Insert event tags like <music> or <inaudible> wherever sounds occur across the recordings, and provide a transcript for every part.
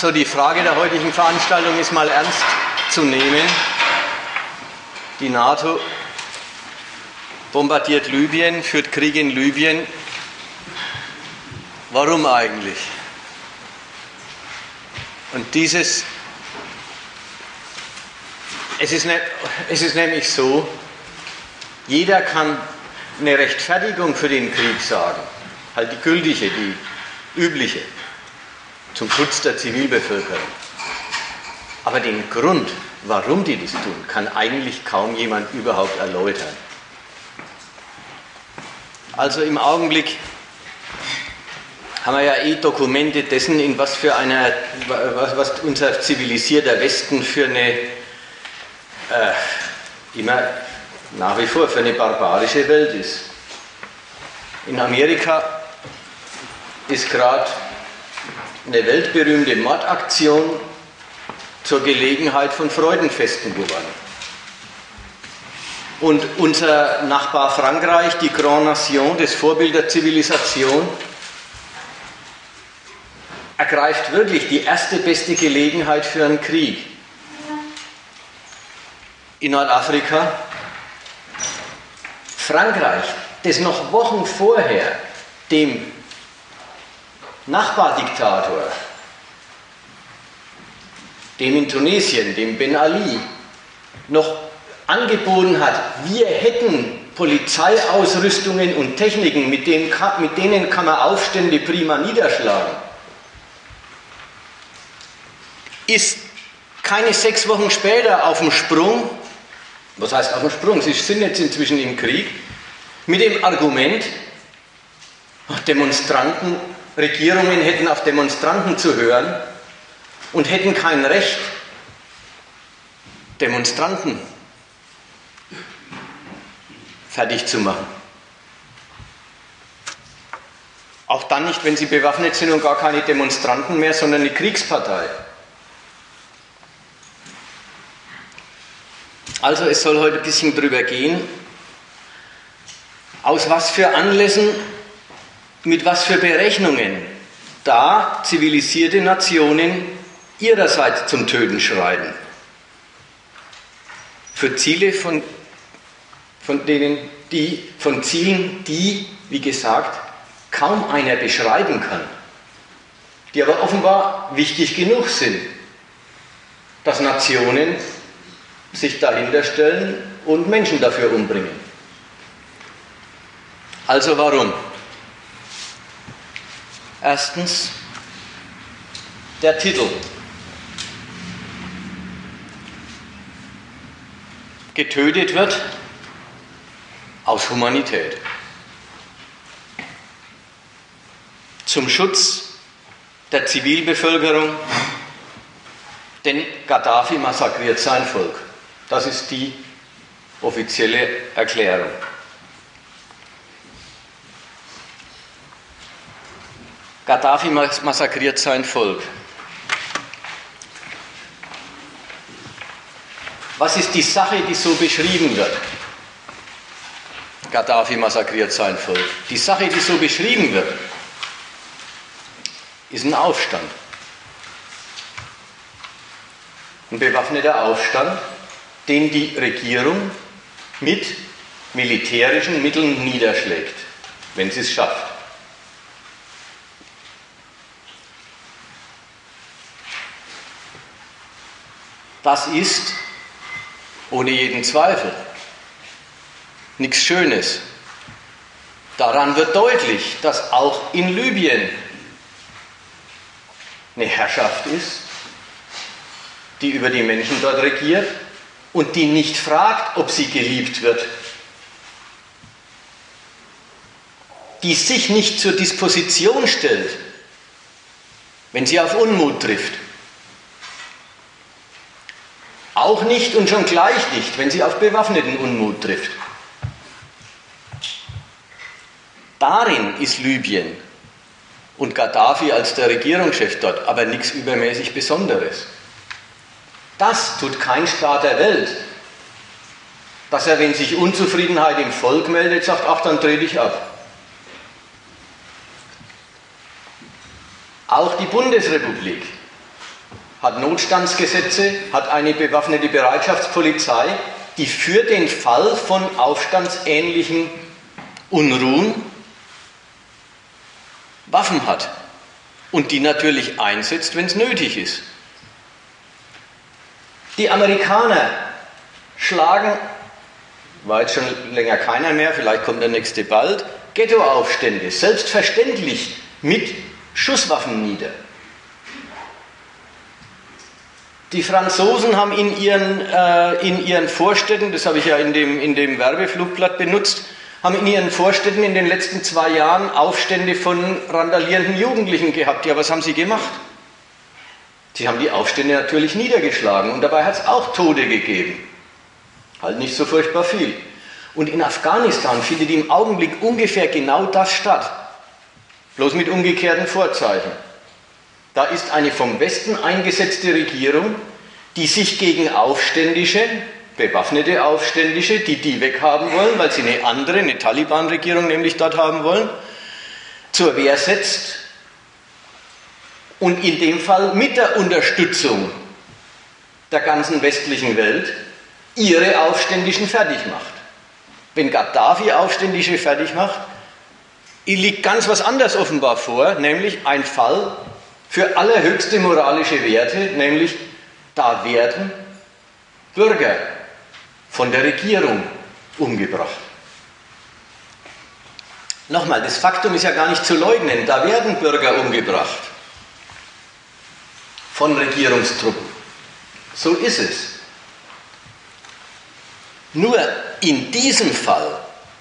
So, die Frage der heutigen Veranstaltung ist mal ernst zu nehmen. Die NATO bombardiert Libyen, führt Krieg in Libyen. Warum eigentlich? Und dieses, es ist, ne, es ist nämlich so, jeder kann eine Rechtfertigung für den Krieg sagen, halt die gültige, die übliche, zum Schutz der Zivilbevölkerung. Aber den Grund, warum die das tun, kann eigentlich kaum jemand überhaupt erläutern. Also im Augenblick haben wir ja eh Dokumente dessen, in was für einer, was, unser zivilisierter Westen für eine, äh, immer nach wie vor für eine barbarische Welt ist. In Amerika ist gerade eine weltberühmte Mordaktion zur Gelegenheit von Freudenfesten geworden. Und unser Nachbar Frankreich, die Grand Nation, das Vorbild der Zivilisation, ergreift wirklich die erste beste Gelegenheit für einen Krieg. In Nordafrika, Frankreich, das noch Wochen vorher dem Nachbardiktator, dem in Tunesien, dem Ben Ali, noch angeboten hat, wir hätten Polizeiausrüstungen und Techniken, mit denen, mit denen kann man Aufstände prima niederschlagen, ist keine sechs Wochen später auf dem Sprung, was heißt auf dem Sprung, sie sind jetzt inzwischen im Krieg, mit dem Argument, Demonstranten, Regierungen hätten auf Demonstranten zu hören und hätten kein Recht, Demonstranten fertig zu machen. Auch dann nicht, wenn sie bewaffnet sind und gar keine Demonstranten mehr, sondern eine Kriegspartei. Also es soll heute ein bisschen drüber gehen, aus was für Anlässen, mit was für Berechnungen da zivilisierte Nationen ihrerseits zum Töten schreiten. Für Ziele, von, von denen die, von Zielen, die, wie gesagt, kaum einer beschreiben kann, die aber offenbar wichtig genug sind, dass Nationen sich dahinter stellen und Menschen dafür umbringen. Also warum? Erstens der Titel. Getötet wird aus Humanität. Zum Schutz der Zivilbevölkerung, denn Gaddafi massakriert sein Volk. Das ist die offizielle Erklärung. Gaddafi massakriert sein Volk. Was ist die Sache, die so beschrieben wird? Gaddafi massakriert sein Volk. Die Sache, die so beschrieben wird, ist ein Aufstand. Ein bewaffneter Aufstand, den die Regierung mit militärischen Mitteln niederschlägt, wenn sie es schafft. Das ist, ohne jeden Zweifel, nichts Schönes. Daran wird deutlich, dass auch in Libyen eine Herrschaft ist, die über die Menschen dort regiert und die nicht fragt, ob sie geliebt wird, die sich nicht zur Disposition stellt, wenn sie auf Unmut trifft. Auch nicht und schon gleich nicht, wenn sie auf bewaffneten Unmut trifft. Darin ist Libyen und Gaddafi als der Regierungschef dort aber nichts übermäßig Besonderes. Das tut kein Staat der Welt, dass er, wenn sich Unzufriedenheit im Volk meldet, sagt, ach, dann dreh dich ab. Auch die Bundesrepublik hat Notstandsgesetze, hat eine bewaffnete Bereitschaftspolizei, die für den Fall von aufstandsähnlichen Unruhen Waffen hat und die natürlich einsetzt, wenn es nötig ist. Die Amerikaner schlagen, war jetzt schon länger keiner mehr, vielleicht kommt der nächste bald, Ghettoaufstände, selbstverständlich mit Schusswaffen nieder. Die Franzosen haben in ihren, äh, in ihren Vorstädten, das habe ich ja in dem, in dem Werbeflugblatt benutzt, haben in ihren Vorstädten in den letzten zwei Jahren Aufstände von randalierenden Jugendlichen gehabt. Ja, was haben sie gemacht? Sie haben die Aufstände natürlich niedergeschlagen und dabei hat es auch Tode gegeben. Halt nicht so furchtbar viel. Und in Afghanistan findet im Augenblick ungefähr genau das statt, bloß mit umgekehrten Vorzeichen. Da ist eine vom Westen eingesetzte Regierung, die sich gegen Aufständische, bewaffnete Aufständische, die die weghaben wollen, weil sie eine andere, eine Taliban-Regierung nämlich dort haben wollen, zur Wehr setzt und in dem Fall mit der Unterstützung der ganzen westlichen Welt ihre Aufständischen fertig macht. Wenn Gaddafi Aufständische fertig macht, liegt ganz was anderes offenbar vor, nämlich ein Fall für allerhöchste moralische Werte, nämlich da werden Bürger von der Regierung umgebracht. Nochmal, das Faktum ist ja gar nicht zu leugnen, da werden Bürger umgebracht von Regierungstruppen. So ist es. Nur in diesem Fall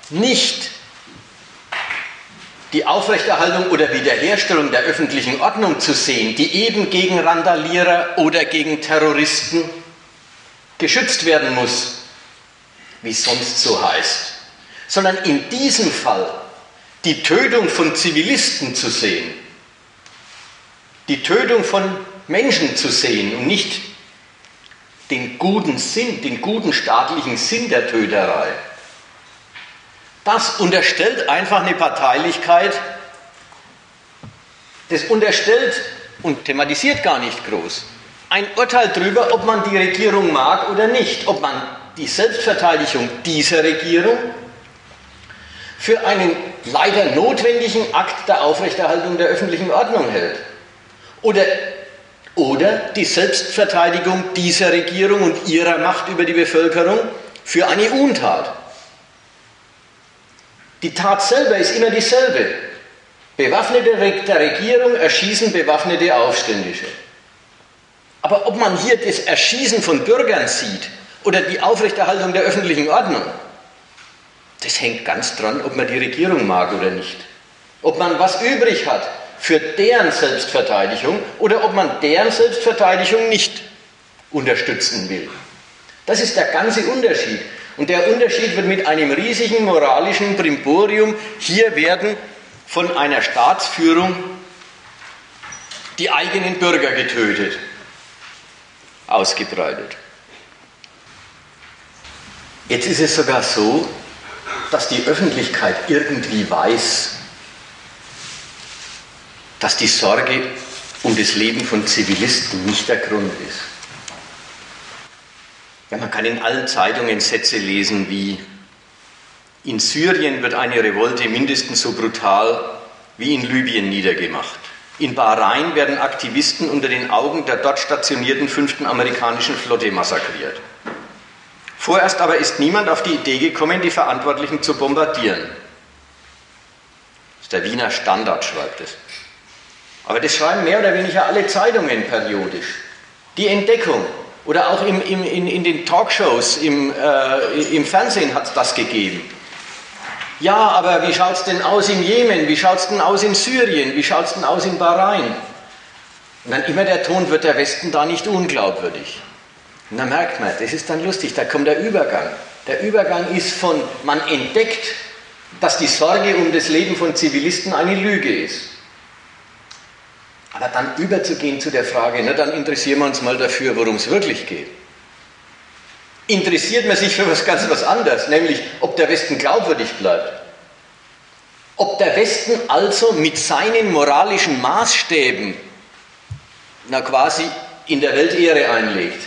nicht die Aufrechterhaltung oder Wiederherstellung der öffentlichen Ordnung zu sehen, die eben gegen Randalierer oder gegen Terroristen geschützt werden muss, wie es sonst so heißt, sondern in diesem Fall die Tötung von Zivilisten zu sehen, die Tötung von Menschen zu sehen und nicht den guten Sinn, den guten staatlichen Sinn der Töterei. Das unterstellt einfach eine Parteilichkeit, das unterstellt und thematisiert gar nicht groß ein Urteil darüber, ob man die Regierung mag oder nicht, ob man die Selbstverteidigung dieser Regierung für einen leider notwendigen Akt der Aufrechterhaltung der öffentlichen Ordnung hält. Oder, oder die Selbstverteidigung dieser Regierung und ihrer Macht über die Bevölkerung für eine Untat. Die Tat selber ist immer dieselbe. Bewaffnete der Regierung erschießen bewaffnete Aufständische. Aber ob man hier das Erschießen von Bürgern sieht oder die Aufrechterhaltung der öffentlichen Ordnung, das hängt ganz dran, ob man die Regierung mag oder nicht. Ob man was übrig hat für deren Selbstverteidigung oder ob man deren Selbstverteidigung nicht unterstützen will. Das ist der ganze Unterschied. Und der Unterschied wird mit einem riesigen moralischen Brimborium hier werden von einer Staatsführung die eigenen Bürger getötet ausgebreitet. Jetzt ist es sogar so, dass die Öffentlichkeit irgendwie weiß, dass die Sorge um das Leben von Zivilisten nicht der Grund ist. Ja, man kann in allen Zeitungen Sätze lesen wie in Syrien wird eine Revolte mindestens so brutal wie in Libyen niedergemacht. In Bahrain werden Aktivisten unter den Augen der dort stationierten fünften amerikanischen Flotte massakriert. Vorerst aber ist niemand auf die Idee gekommen, die Verantwortlichen zu bombardieren. Das ist der Wiener Standard, schreibt es. Aber das schreiben mehr oder weniger alle Zeitungen periodisch. Die Entdeckung oder auch im, im, in, in, den Talkshows im, äh, im Fernsehen hat es das gegeben. Ja, aber wie schaut es denn aus im Jemen? Wie schaut es denn aus in Syrien? Wie schaut es denn aus in Bahrain? Und dann immer der Ton, wird der Westen da nicht unglaubwürdig? Und dann merkt man, das ist dann lustig, da kommt der Übergang. Der Übergang ist von, man entdeckt, dass die Sorge um das Leben von Zivilisten eine Lüge ist. Aber dann überzugehen zu der Frage, na, dann interessieren wir uns mal dafür, worum es wirklich geht interessiert man sich für was ganz was anderes, nämlich ob der Westen glaubwürdig bleibt. Ob der Westen also mit seinen moralischen Maßstäben na quasi in der Welt Ehre einlegt,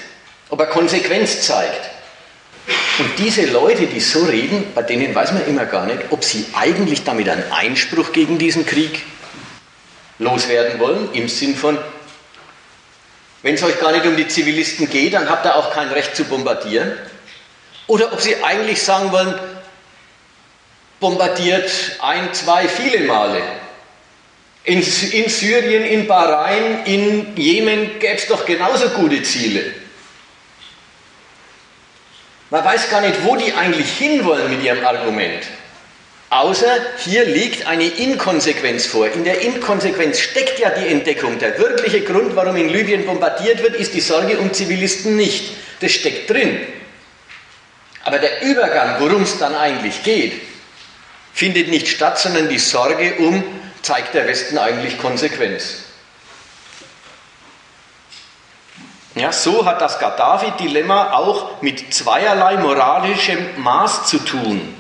ob er Konsequenz zeigt. Und diese Leute, die so reden, bei denen weiß man immer gar nicht, ob sie eigentlich damit einen Einspruch gegen diesen Krieg loswerden wollen, im Sinn von, wenn es euch gar nicht um die Zivilisten geht, dann habt ihr auch kein Recht zu bombardieren. Oder ob sie eigentlich sagen wollen, bombardiert ein, zwei, viele Male. In, in Syrien, in Bahrain, in Jemen gäbe es doch genauso gute Ziele. Man weiß gar nicht, wo die eigentlich hinwollen mit ihrem Argument. Außer hier liegt eine Inkonsequenz vor. In der Inkonsequenz steckt ja die Entdeckung. Der wirkliche Grund, warum in Libyen bombardiert wird, ist die Sorge um Zivilisten nicht. Das steckt drin. Aber der Übergang, worum es dann eigentlich geht, findet nicht statt, sondern die Sorge um, zeigt der Westen eigentlich Konsequenz. Ja, so hat das Gaddafi-Dilemma auch mit zweierlei moralischem Maß zu tun.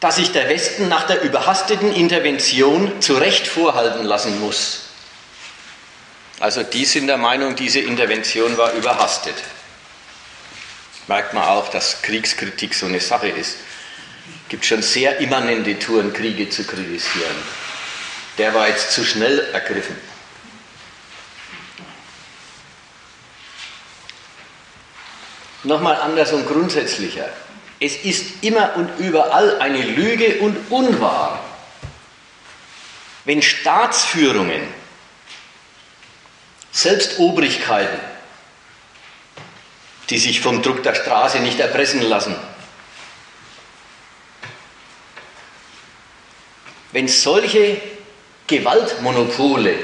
Dass sich der Westen nach der überhasteten Intervention zu Recht vorhalten lassen muss. Also die sind der Meinung, diese Intervention war überhastet. Merkt man auch, dass Kriegskritik so eine Sache ist. Es gibt schon sehr immanente Touren, Kriege zu kritisieren. Der war jetzt zu schnell ergriffen. Nochmal anders und grundsätzlicher. Es ist immer und überall eine Lüge und unwahr, wenn Staatsführungen, selbst Obrigkeiten, die sich vom Druck der Straße nicht erpressen lassen, wenn solche Gewaltmonopole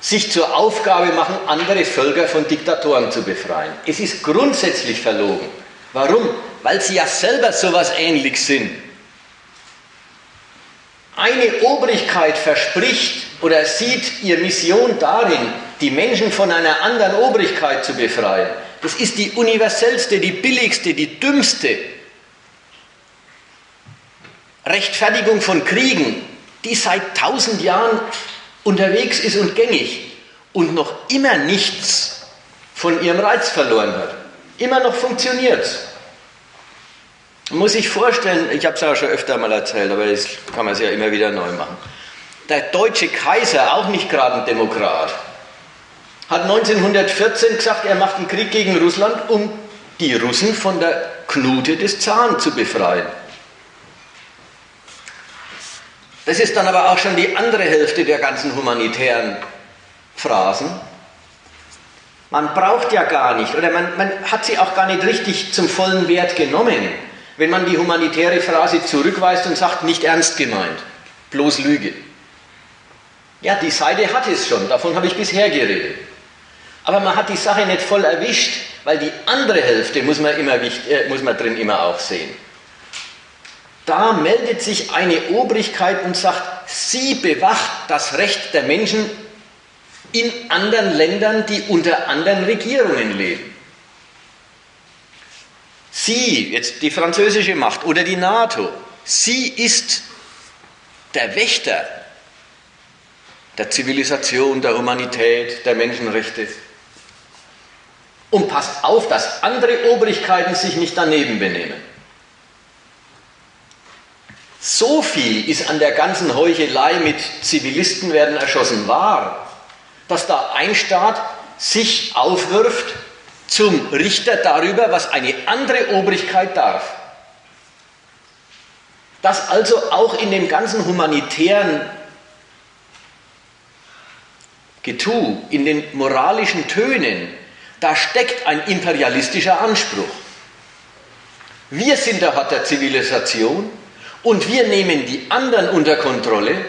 sich zur Aufgabe machen, andere Völker von Diktatoren zu befreien. Es ist grundsätzlich verlogen. Warum? Weil sie ja selber so etwas ähnlich sind. Eine Obrigkeit verspricht oder sieht ihre Mission darin, die Menschen von einer anderen Obrigkeit zu befreien. Das ist die universellste, die billigste, die dümmste Rechtfertigung von Kriegen, die seit tausend Jahren unterwegs ist und gängig und noch immer nichts von ihrem Reiz verloren hat. Immer noch funktioniert. Man muss sich vorstellen, ich habe es ja schon öfter mal erzählt, aber das kann man sich ja immer wieder neu machen. Der deutsche Kaiser, auch nicht gerade ein Demokrat, hat 1914 gesagt, er macht einen Krieg gegen Russland, um die Russen von der Knute des Zaren zu befreien. Das ist dann aber auch schon die andere Hälfte der ganzen humanitären Phrasen. Man braucht ja gar nicht, oder man, man hat sie auch gar nicht richtig zum vollen Wert genommen, wenn man die humanitäre Phrase zurückweist und sagt, nicht ernst gemeint, bloß Lüge. Ja, die Seite hat es schon, davon habe ich bisher geredet. Aber man hat die Sache nicht voll erwischt, weil die andere Hälfte muss man, immer, äh, muss man drin immer auch sehen. Da meldet sich eine Obrigkeit und sagt, sie bewacht das Recht der Menschen in anderen Ländern, die unter anderen Regierungen leben. Sie, jetzt die französische Macht oder die NATO, sie ist der Wächter der Zivilisation, der Humanität, der Menschenrechte. Und passt auf, dass andere Obrigkeiten sich nicht daneben benehmen. So viel ist an der ganzen Heuchelei mit Zivilisten werden erschossen wahr, dass da ein Staat sich aufwirft zum Richter darüber, was eine andere Obrigkeit darf. Dass also auch in dem ganzen humanitären Getu, in den moralischen Tönen, da steckt ein imperialistischer Anspruch. Wir sind der Hort der Zivilisation und wir nehmen die anderen unter Kontrolle,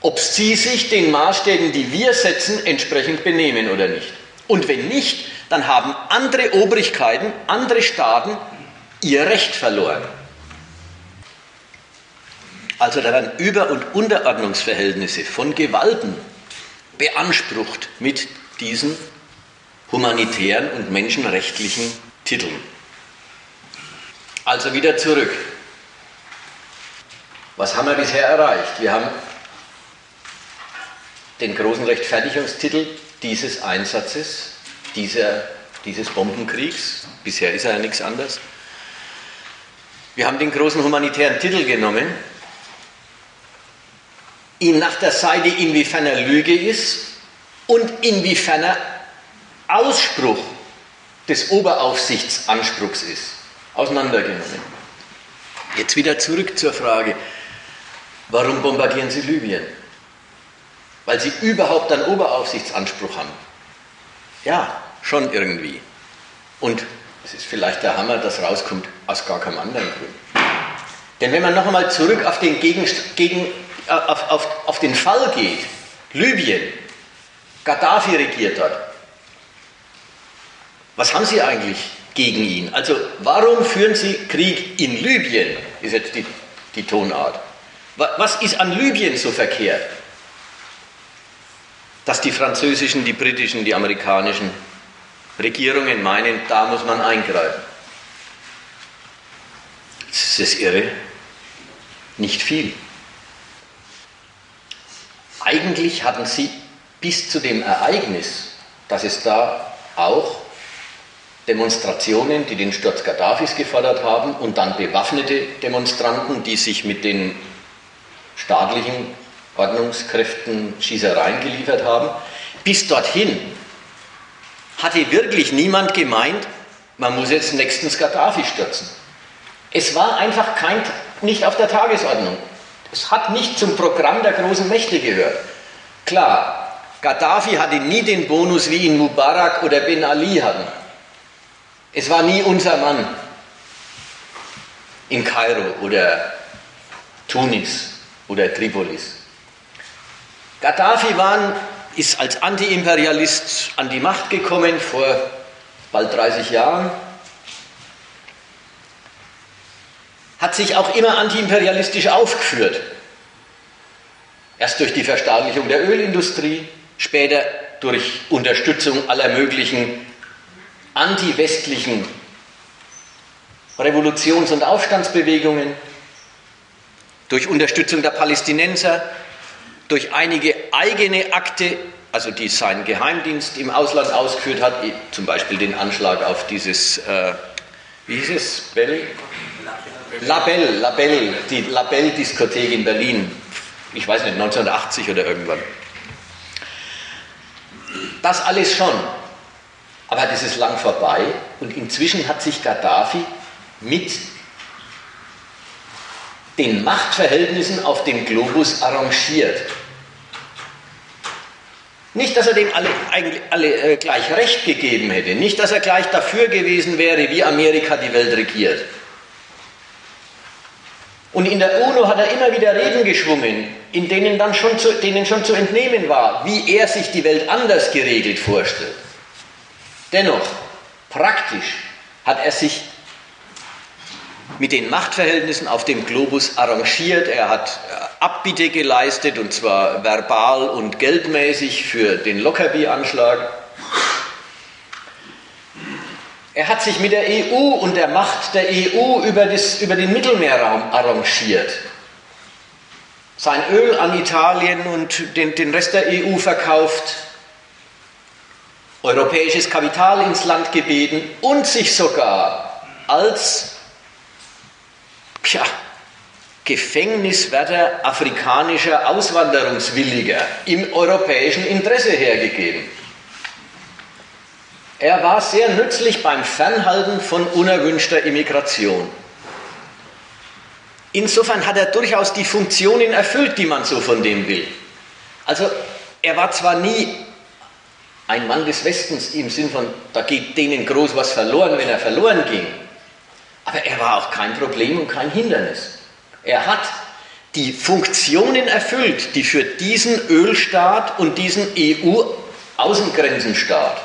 ob sie sich den Maßstäben, die wir setzen, entsprechend benehmen oder nicht. Und wenn nicht, dann haben andere Obrigkeiten, andere Staaten ihr Recht verloren. Also da werden Über- und Unterordnungsverhältnisse von Gewalten beansprucht mit diesen humanitären und menschenrechtlichen Titeln. Also wieder zurück. Was haben wir bisher erreicht? Wir haben den großen Rechtfertigungstitel dieses Einsatzes, dieser, dieses Bombenkriegs. Bisher ist er ja nichts anderes. Wir haben den großen humanitären Titel genommen, ihn nach der Seite, inwiefern er Lüge ist und inwiefern er Ausspruch des Oberaufsichtsanspruchs ist, auseinandergenommen. Jetzt wieder zurück zur Frage, warum bombardieren Sie Libyen? Weil Sie überhaupt einen Oberaufsichtsanspruch haben. Ja, schon irgendwie. Und es ist vielleicht der Hammer, das rauskommt aus gar keinem anderen Grund. Denn wenn man noch einmal zurück auf den, Gegen, gegen, äh, auf, auf, auf den Fall geht, Libyen, Gaddafi regiert dort, was haben Sie eigentlich gegen ihn? Also warum führen Sie Krieg in Libyen, ist jetzt die, die Tonart. Was ist an Libyen so verkehrt? Dass die französischen, die britischen, die amerikanischen Regierungen meinen, da muss man eingreifen. Das ist irre. Nicht viel. Eigentlich hatten sie bis zu dem Ereignis, dass es da auch Demonstrationen, die den Sturz Gaddafis gefordert haben, und dann bewaffnete Demonstranten, die sich mit den staatlichen Ordnungskräften Schießereien geliefert haben. Bis dorthin hatte wirklich niemand gemeint, man muss jetzt nächstens Gaddafi stürzen. Es war einfach kein, nicht auf der Tagesordnung. Es hat nicht zum Programm der großen Mächte gehört. Klar, Gaddafi hatte nie den Bonus, wie ihn Mubarak oder Ben Ali hatten. Es war nie unser Mann in Kairo oder Tunis oder Tripolis. Gaddafi waren, ist als Antiimperialist an die Macht gekommen vor bald 30 Jahren hat sich auch immer antiimperialistisch aufgeführt. Erst durch die Verstaatlichung der Ölindustrie, später durch Unterstützung aller möglichen antiwestlichen Revolutions- und Aufstandsbewegungen, durch Unterstützung der Palästinenser, durch einige eigene Akte, also die sein Geheimdienst im Ausland ausgeführt hat, zum Beispiel den Anschlag auf dieses, äh, wie hieß es, Bell? Labelle, Labelle, die Labelle-Diskothek in Berlin, ich weiß nicht, 1980 oder irgendwann. Das alles schon. Aber das ist lang vorbei und inzwischen hat sich Gaddafi mit den Machtverhältnissen auf dem Globus arrangiert. Nicht, dass er dem alle, eigentlich alle äh, gleich recht gegeben hätte, nicht, dass er gleich dafür gewesen wäre, wie Amerika die Welt regiert. Und in der UNO hat er immer wieder Reden geschwungen, in denen dann schon zu, denen schon zu entnehmen war, wie er sich die Welt anders geregelt vorstellt. Dennoch, praktisch hat er sich mit den Machtverhältnissen auf dem Globus arrangiert. Er hat äh, Abbitte geleistet, und zwar verbal und geldmäßig für den Lockerbie-Anschlag. Er hat sich mit der EU und der Macht der EU über, das, über den Mittelmeerraum arrangiert. Sein Öl an Italien und den, den Rest der EU verkauft, europäisches Kapital ins Land gebeten und sich sogar als ja, Gefängniswärter afrikanischer Auswanderungswilliger im europäischen Interesse hergegeben. Er war sehr nützlich beim Fernhalten von unerwünschter Immigration. Insofern hat er durchaus die Funktionen erfüllt, die man so von dem will. Also er war zwar nie ein Mann des Westens im Sinn von, da geht denen groß was verloren, wenn er verloren ging, aber er war auch kein Problem und kein Hindernis. Er hat die Funktionen erfüllt, die für diesen Ölstaat und diesen EU-Außengrenzenstaat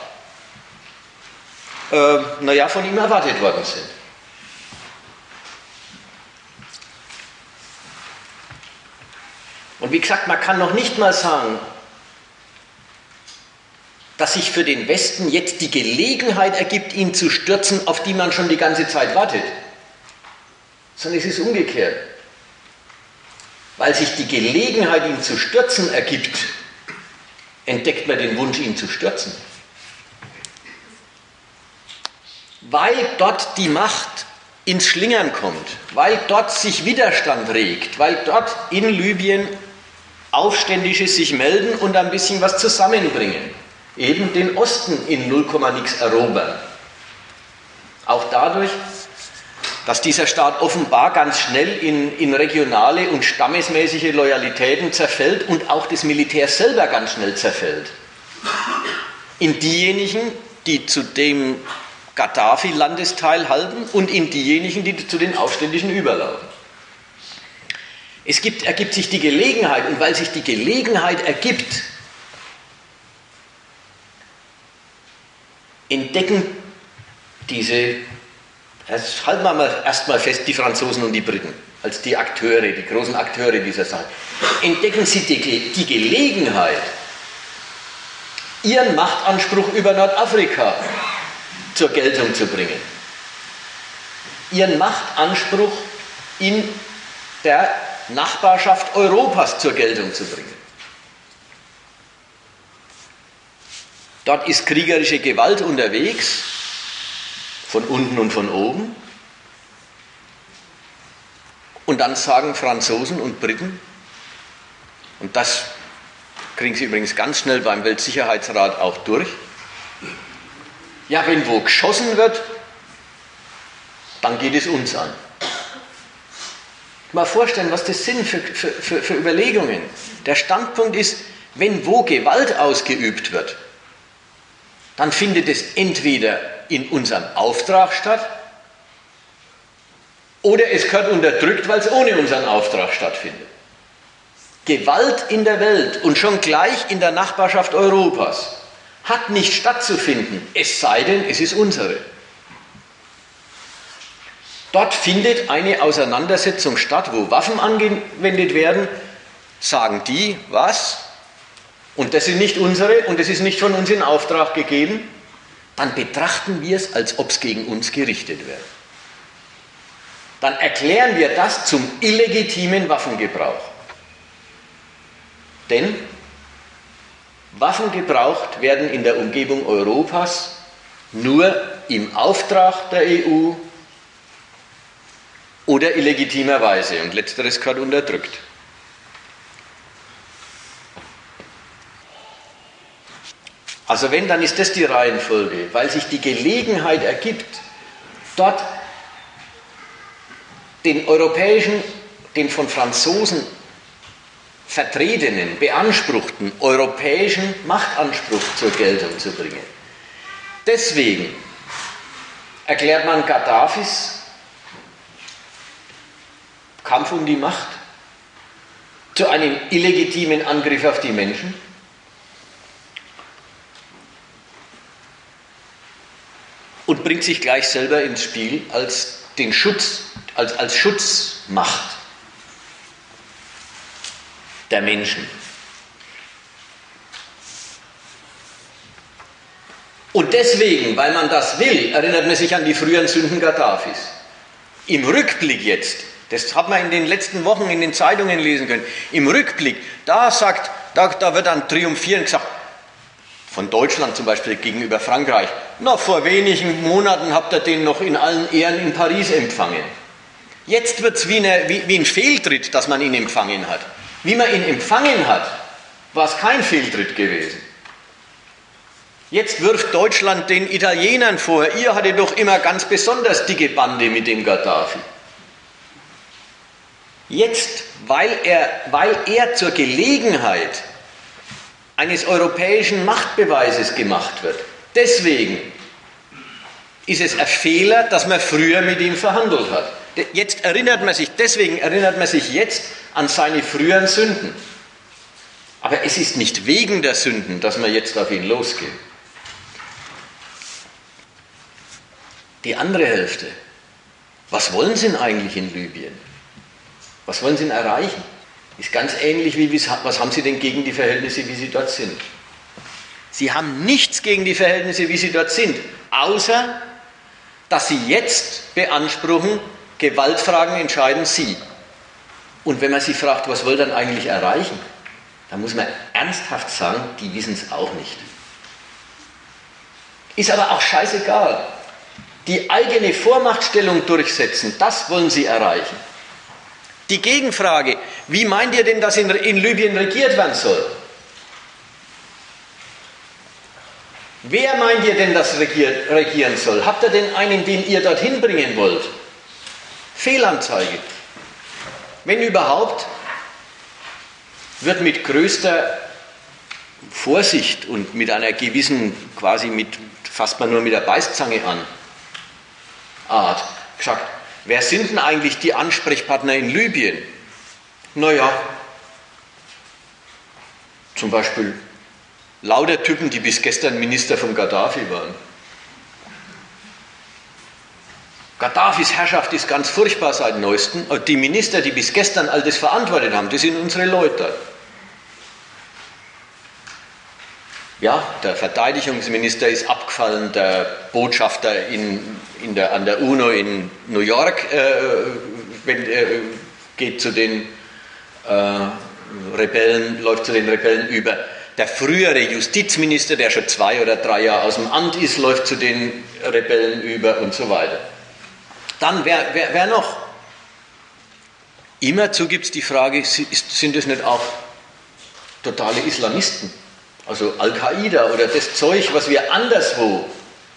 äh, naja, von ihm erwartet worden sind. Und wie gesagt, man kann noch nicht mal sagen, dass sich für den Westen jetzt die Gelegenheit ergibt, ihn zu stürzen, auf die man schon die ganze Zeit wartet. Sondern es ist umgekehrt. Weil sich die Gelegenheit, ihn zu stürzen, ergibt, entdeckt man den Wunsch, ihn zu stürzen. Weil dort die Macht ins Schlingern kommt, weil dort sich Widerstand regt, weil dort in Libyen Aufständische sich melden und ein bisschen was zusammenbringen. Eben den Osten in 0, nix erobern. Auch dadurch, dass dieser Staat offenbar ganz schnell in, in regionale und stammesmäßige Loyalitäten zerfällt und auch das Militär selber ganz schnell zerfällt. In diejenigen, die zu dem Gaddafi-Landesteil halten und in diejenigen, die zu den Aufständischen überlaufen. Es gibt, ergibt sich die Gelegenheit und weil sich die Gelegenheit ergibt, entdecken diese, das halten wir mal erstmal fest, die Franzosen und die Briten als die Akteure, die großen Akteure dieser Sache, entdecken sie die, die Gelegenheit, ihren Machtanspruch über Nordafrika zur Geltung zu bringen. Ihren Machtanspruch in der Nachbarschaft Europas zur Geltung zu bringen. Dort ist kriegerische Gewalt unterwegs, von unten und von oben. Und dann sagen Franzosen und Briten, und das kriegen sie übrigens ganz schnell beim Weltsicherheitsrat auch durch, ja, wenn wo geschossen wird, dann geht es uns an. Mal vorstellen, was das sind für, für, für, für Überlegungen. Der Standpunkt ist, wenn wo Gewalt ausgeübt wird, dann findet es entweder in unserem Auftrag statt oder es gehört unterdrückt, weil es ohne unseren Auftrag stattfindet. Gewalt in der Welt und schon gleich in der Nachbarschaft Europas hat nicht stattzufinden, es sei denn, es ist unsere. Dort findet eine Auseinandersetzung statt, wo Waffen angewendet werden, sagen die, was? Und das sind nicht unsere und das ist nicht von uns in Auftrag gegeben, dann betrachten wir es, als ob es gegen uns gerichtet wäre. Dann erklären wir das zum illegitimen Waffengebrauch. Denn Waffen gebraucht werden in der Umgebung Europas nur im Auftrag der EU oder illegitimerweise und letzteres gehört unterdrückt. Also wenn, dann ist das die Reihenfolge, weil sich die Gelegenheit ergibt, dort den europäischen, den von Franzosen vertretenen, beanspruchten europäischen Machtanspruch zur Geltung zu bringen. Deswegen erklärt man Gaddafis Kampf um die Macht zu einem illegitimen Angriff auf die Menschen. Und bringt sich gleich selber ins Spiel als den Schutz, als, als Schutzmacht der Menschen. Und deswegen, weil man das will, erinnert man sich an die früheren Sünden Gaddafis. Im Rückblick jetzt, das hat man in den letzten Wochen in den Zeitungen lesen können, im Rückblick, da sagt, da, da wird dann triumphierend gesagt, von Deutschland zum Beispiel gegenüber Frankreich, na, vor wenigen Monaten habt ihr den noch in allen Ehren in Paris empfangen. Jetzt wird es wie, wie, wie ein Fehltritt, dass man ihn empfangen hat. Wie man ihn empfangen hat, war es kein Fehltritt gewesen. Jetzt wirft Deutschland den Italienern vor, ihr hattet doch immer ganz besonders dicke Bande mit dem Gaddafi. Jetzt, weil er, weil er zur Gelegenheit eines europäischen Machtbeweises gemacht wird, deswegen ist es ein Fehler, dass man früher mit ihm verhandelt hat. Jetzt erinnert man sich, deswegen erinnert man sich jetzt an seine früheren Sünden. Aber es ist nicht wegen der Sünden, dass man jetzt auf ihn losgeht. Die andere Hälfte. Was wollen Sie denn eigentlich in Libyen? Was wollen Sie denn erreichen? Ist ganz ähnlich wie, was haben Sie denn gegen die Verhältnisse, wie sie dort sind? Sie haben nichts gegen die Verhältnisse, wie sie dort sind, außer dass Sie jetzt beanspruchen, Gewaltfragen entscheiden Sie. Und wenn man sie fragt, was wollt ihr dann eigentlich erreichen? Da muss man ernsthaft sagen, die wissen es auch nicht. Ist aber auch scheißegal. Die eigene Vormachtstellung durchsetzen, das wollen sie erreichen. Die Gegenfrage, wie meint ihr denn, dass in, in Libyen regiert werden soll? Wer meint ihr denn, dass regiert, regieren soll? Habt ihr denn einen, den ihr dorthin bringen wollt? Fehlanzeige. Wenn überhaupt, wird mit größter Vorsicht und mit einer gewissen, quasi mit, fasst man nur mit der Beißzange an, Art gesagt, wer sind denn eigentlich die Ansprechpartner in Libyen? Naja, zum Beispiel lauter Typen, die bis gestern Minister von Gaddafi waren. Gaddafis Herrschaft ist ganz furchtbar seit neuestem. Die Minister, die bis gestern all das verantwortet haben, das sind unsere Leute. Ja, der Verteidigungsminister ist abgefallen, der Botschafter in, in der, an der UNO in New York äh, wenn, äh, geht zu den äh, Rebellen, läuft zu den Rebellen über. Der frühere Justizminister, der schon zwei oder drei Jahre aus dem Amt ist, läuft zu den Rebellen über und so weiter. Dann, wer, wer, wer noch? Immerzu gibt es die Frage, sind es nicht auch totale Islamisten? Also Al-Qaida oder das Zeug, was wir anderswo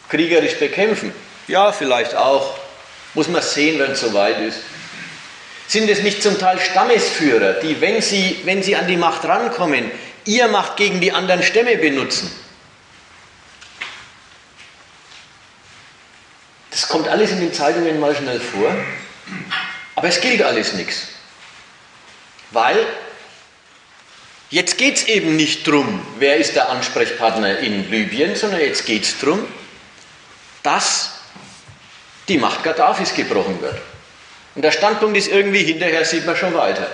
kriegerisch bekämpfen. Ja, vielleicht auch. Muss man sehen, wenn es soweit ist. Sind es nicht zum Teil Stammesführer, die, wenn sie, wenn sie an die Macht rankommen, ihr Macht gegen die anderen Stämme benutzen? Das kommt alles in den Zeitungen mal schnell vor, aber es gilt alles nichts. Weil Jetzt geht es eben nicht darum, wer ist der Ansprechpartner in Libyen, sondern jetzt geht es darum, dass die Macht Gaddafis gebrochen wird. Und der Standpunkt ist irgendwie, hinterher sieht man schon weiter.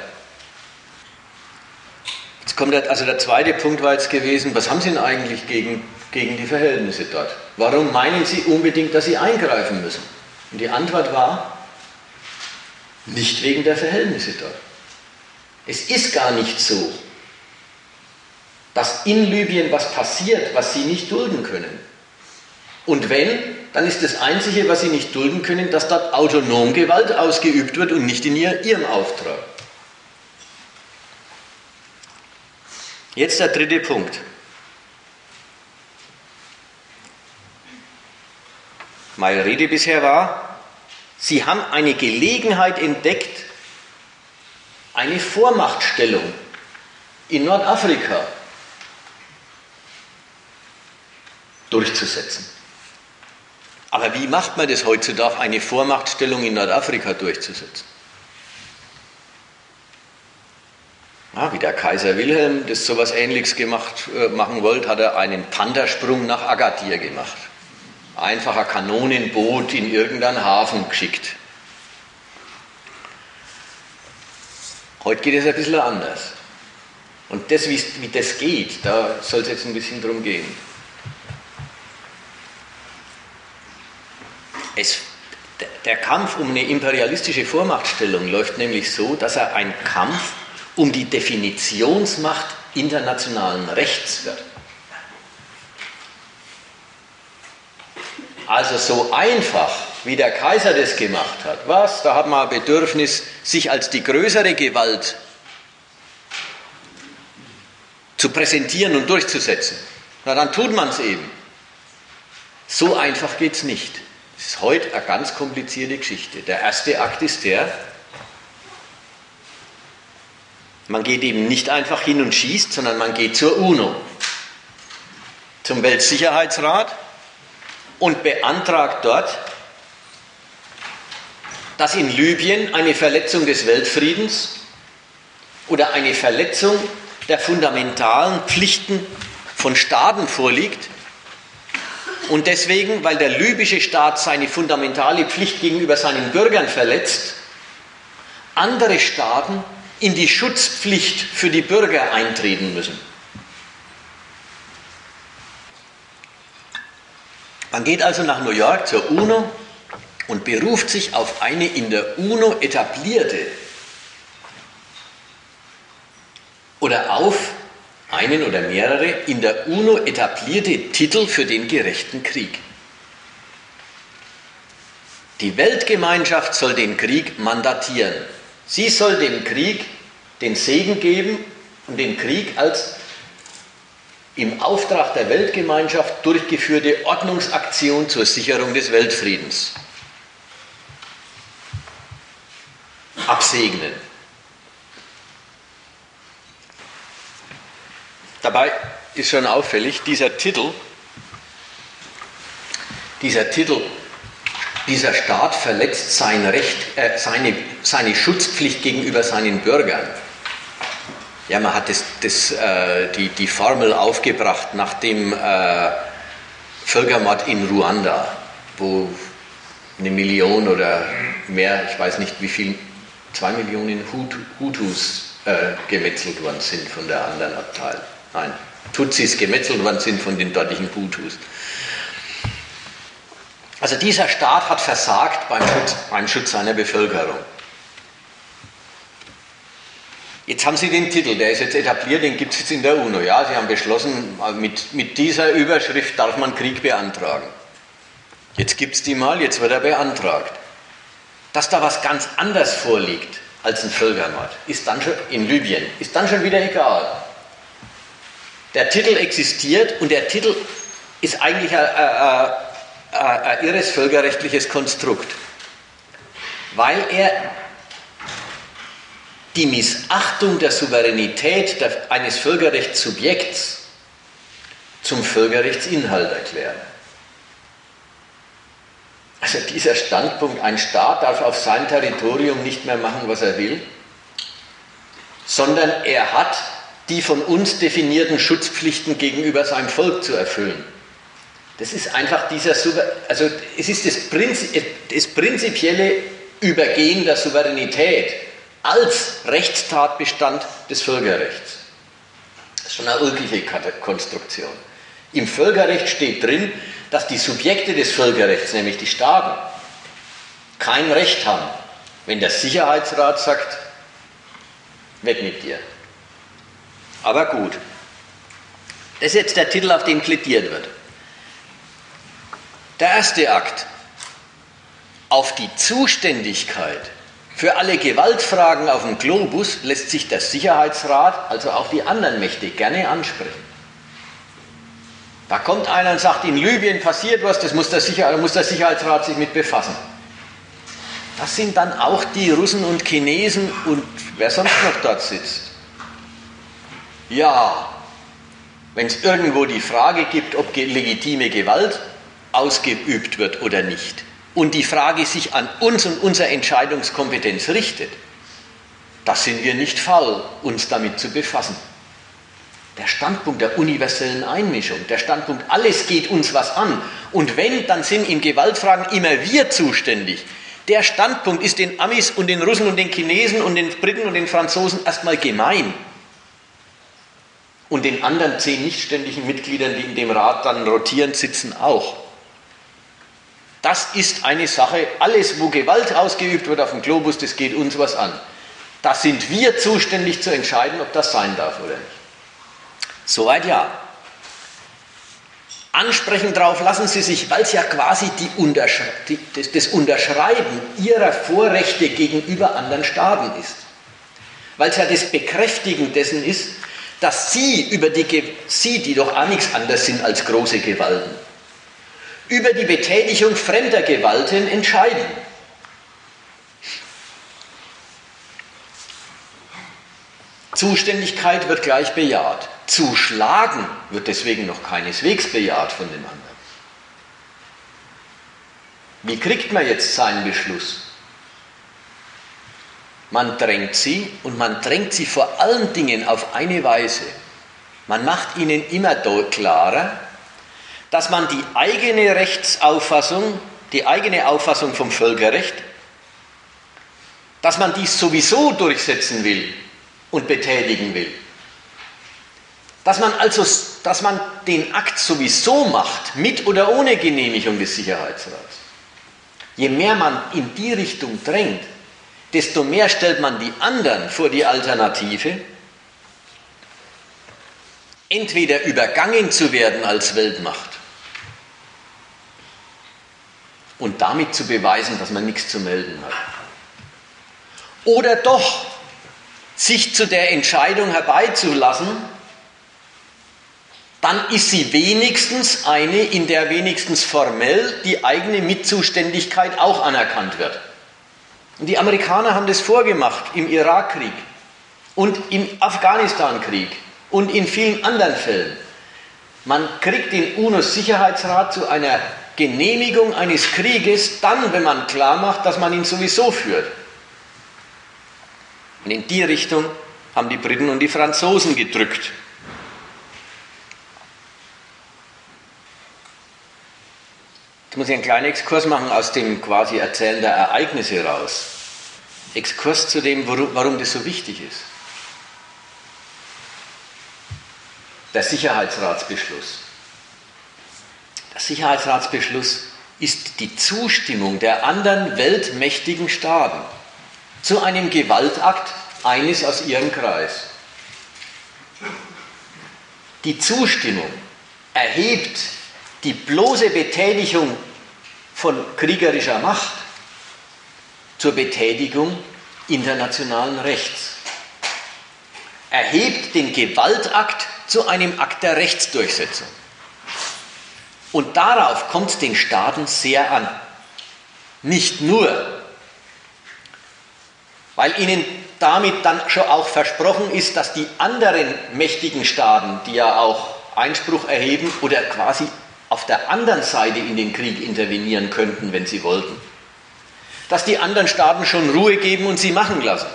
Jetzt kommt der, also der zweite Punkt war jetzt gewesen, was haben Sie denn eigentlich gegen, gegen die Verhältnisse dort? Warum meinen Sie unbedingt, dass Sie eingreifen müssen? Und die Antwort war, nicht wegen der Verhältnisse dort. Es ist gar nicht so, dass in Libyen was passiert, was sie nicht dulden können. Und wenn, dann ist das Einzige, was sie nicht dulden können, dass dort autonom Gewalt ausgeübt wird und nicht in ihrem Auftrag. Jetzt der dritte Punkt. Meine Rede bisher war, Sie haben eine Gelegenheit entdeckt, eine Vormachtstellung in Nordafrika durchzusetzen. Aber wie macht man das heutzutage, eine Vormachtstellung in Nordafrika durchzusetzen? Ja, wie der Kaiser Wilhelm das so etwas Ähnliches gemacht, äh, machen wollte, hat er einen Pandersprung nach Agadir gemacht. Einfacher Kanonenboot in irgendeinen Hafen geschickt. Heute geht es ein bisschen anders. Und das, wie, wie das geht, da soll es jetzt ein bisschen drum gehen. Es, der Kampf um eine imperialistische Vormachtstellung läuft nämlich so, dass er ein Kampf um die Definitionsmacht internationalen Rechts wird. Also so einfach, wie der Kaiser das gemacht hat, was? Da hat man ein Bedürfnis, sich als die größere Gewalt zu präsentieren und durchzusetzen. Na, dann tut man es eben. So einfach geht es nicht. Es ist heute eine ganz komplizierte Geschichte. Der erste Akt ist der, man geht eben nicht einfach hin und schießt, sondern man geht zur UNO, zum Weltsicherheitsrat und beantragt dort, dass in Libyen eine Verletzung des Weltfriedens oder eine Verletzung der fundamentalen Pflichten von Staaten vorliegt, und deswegen, weil der libysche Staat seine fundamentale Pflicht gegenüber seinen Bürgern verletzt, andere Staaten in die Schutzpflicht für die Bürger eintreten müssen. Man geht also nach New York zur UNO und beruft sich auf eine in der UNO etablierte oder auf einen oder mehrere in der UNO etablierte Titel für den gerechten Krieg. Die Weltgemeinschaft soll den Krieg mandatieren. Sie soll dem Krieg den Segen geben und den Krieg als im Auftrag der Weltgemeinschaft durchgeführte Ordnungsaktion zur Sicherung des Weltfriedens absegnen. Dabei ist schon auffällig, dieser Titel, dieser Titel, dieser Staat verletzt sein Recht, äh, seine, seine Schutzpflicht gegenüber seinen Bürgern. Ja, man hat das, das, äh, die, die Formel aufgebracht nach dem äh, Völkermord in Ruanda, wo eine Million oder mehr, ich weiß nicht wie viel, zwei Millionen Hutus äh, gemetzelt worden sind von der anderen Abteilung nein, Tutsis gemetzelt worden sind von den dortigen Hutus. Also dieser Staat hat versagt beim Schutz, beim Schutz seiner Bevölkerung. Jetzt haben Sie den Titel, der ist jetzt etabliert, den gibt es jetzt in der UNO. Ja, Sie haben beschlossen, mit, mit dieser Überschrift darf man Krieg beantragen. Jetzt gibt es die mal, jetzt wird er beantragt. Dass da was ganz anders vorliegt als ein Völkermord, ist dann schon in Libyen, ist dann schon wieder egal. Der Titel existiert und der Titel ist eigentlich ein, ein, ein, ein irres völkerrechtliches Konstrukt, weil er die Missachtung der Souveränität eines Völkerrechtssubjekts zum Völkerrechtsinhalt erklärt. Also dieser Standpunkt, ein Staat darf auf sein Territorium nicht mehr machen, was er will, sondern er hat die von uns definierten Schutzpflichten gegenüber seinem Volk zu erfüllen. Das ist einfach dieser, also es ist das, Prinzip, das prinzipielle Übergehen der Souveränität als Rechtstatbestand des Völkerrechts. Das ist schon eine ulkige Konstruktion. Im Völkerrecht steht drin, dass die Subjekte des Völkerrechts, nämlich die Staaten, kein Recht haben, wenn der Sicherheitsrat sagt, weg mit dir. Aber gut. Das ist jetzt der Titel, auf den plädiert wird. Der erste Akt. Auf die Zuständigkeit für alle Gewaltfragen auf dem Globus lässt sich der Sicherheitsrat, also auch die anderen Mächte, gerne ansprechen. Da kommt einer und sagt, in Libyen passiert was, das muss der, Sicher muss der Sicherheitsrat sich mit befassen. Das sind dann auch die Russen und Chinesen und wer sonst noch dort sitzt. Ja, wenn es irgendwo die Frage gibt, ob legitime Gewalt ausgeübt wird oder nicht, und die Frage sich an uns und unsere Entscheidungskompetenz richtet, da sind wir nicht faul, uns damit zu befassen. Der Standpunkt der universellen Einmischung, der Standpunkt, alles geht uns was an. Und wenn, dann sind in Gewaltfragen immer wir zuständig. Der Standpunkt ist den Amis und den Russen und den Chinesen und den Briten und den Franzosen erstmal gemein und den anderen zehn nichtständigen Mitgliedern, die in dem Rat dann rotierend sitzen, auch. Das ist eine Sache, alles, wo Gewalt ausgeübt wird auf dem Globus, das geht uns was an. Da sind wir zuständig zu entscheiden, ob das sein darf oder nicht. Soweit ja. Ansprechen darauf lassen Sie sich, weil es ja quasi Unterschre die, das, das Unterschreiben Ihrer Vorrechte gegenüber anderen Staaten ist. Weil es ja das Bekräftigen dessen ist, dass sie über die, sie, die doch auch nichts anderes sind als große Gewalten, über die Betätigung fremder Gewalten entscheiden. Zuständigkeit wird gleich bejaht. Zuschlagen wird deswegen noch keineswegs bejaht von dem anderen. Wie kriegt man jetzt seinen Beschluss? Man drängt sie und man drängt sie vor allen Dingen auf eine Weise. Man macht ihnen immer klarer, dass man die eigene Rechtsauffassung, die eigene Auffassung vom Völkerrecht, dass man dies sowieso durchsetzen will und betätigen will. Dass man also dass man den Akt sowieso macht, mit oder ohne Genehmigung des Sicherheitsrats. Je mehr man in die Richtung drängt, desto mehr stellt man die anderen vor die Alternative, entweder übergangen zu werden als Weltmacht und damit zu beweisen, dass man nichts zu melden hat. Oder doch sich zu der Entscheidung herbeizulassen, dann ist sie wenigstens eine, in der wenigstens formell die eigene Mitzuständigkeit auch anerkannt wird. Und die Amerikaner haben das vorgemacht im Irakkrieg und im Afghanistankrieg und in vielen anderen Fällen. Man kriegt den UNO-Sicherheitsrat zu einer Genehmigung eines Krieges dann, wenn man klar macht, dass man ihn sowieso führt. Und in die Richtung haben die Briten und die Franzosen gedrückt. Jetzt muss ich einen kleinen Exkurs machen aus dem quasi Erzählen der Ereignisse raus. Exkurs zu dem, warum das so wichtig ist. Der Sicherheitsratsbeschluss. Der Sicherheitsratsbeschluss ist die Zustimmung der anderen weltmächtigen Staaten zu einem Gewaltakt eines aus ihrem Kreis. Die Zustimmung erhebt die bloße Betätigung von kriegerischer Macht zur Betätigung internationalen Rechts. Erhebt den Gewaltakt zu einem Akt der Rechtsdurchsetzung. Und darauf kommt es den Staaten sehr an. Nicht nur, weil ihnen damit dann schon auch versprochen ist, dass die anderen mächtigen Staaten, die ja auch Einspruch erheben oder quasi auf der anderen Seite in den Krieg intervenieren könnten, wenn sie wollten. Dass die anderen Staaten schon Ruhe geben und sie machen lassen.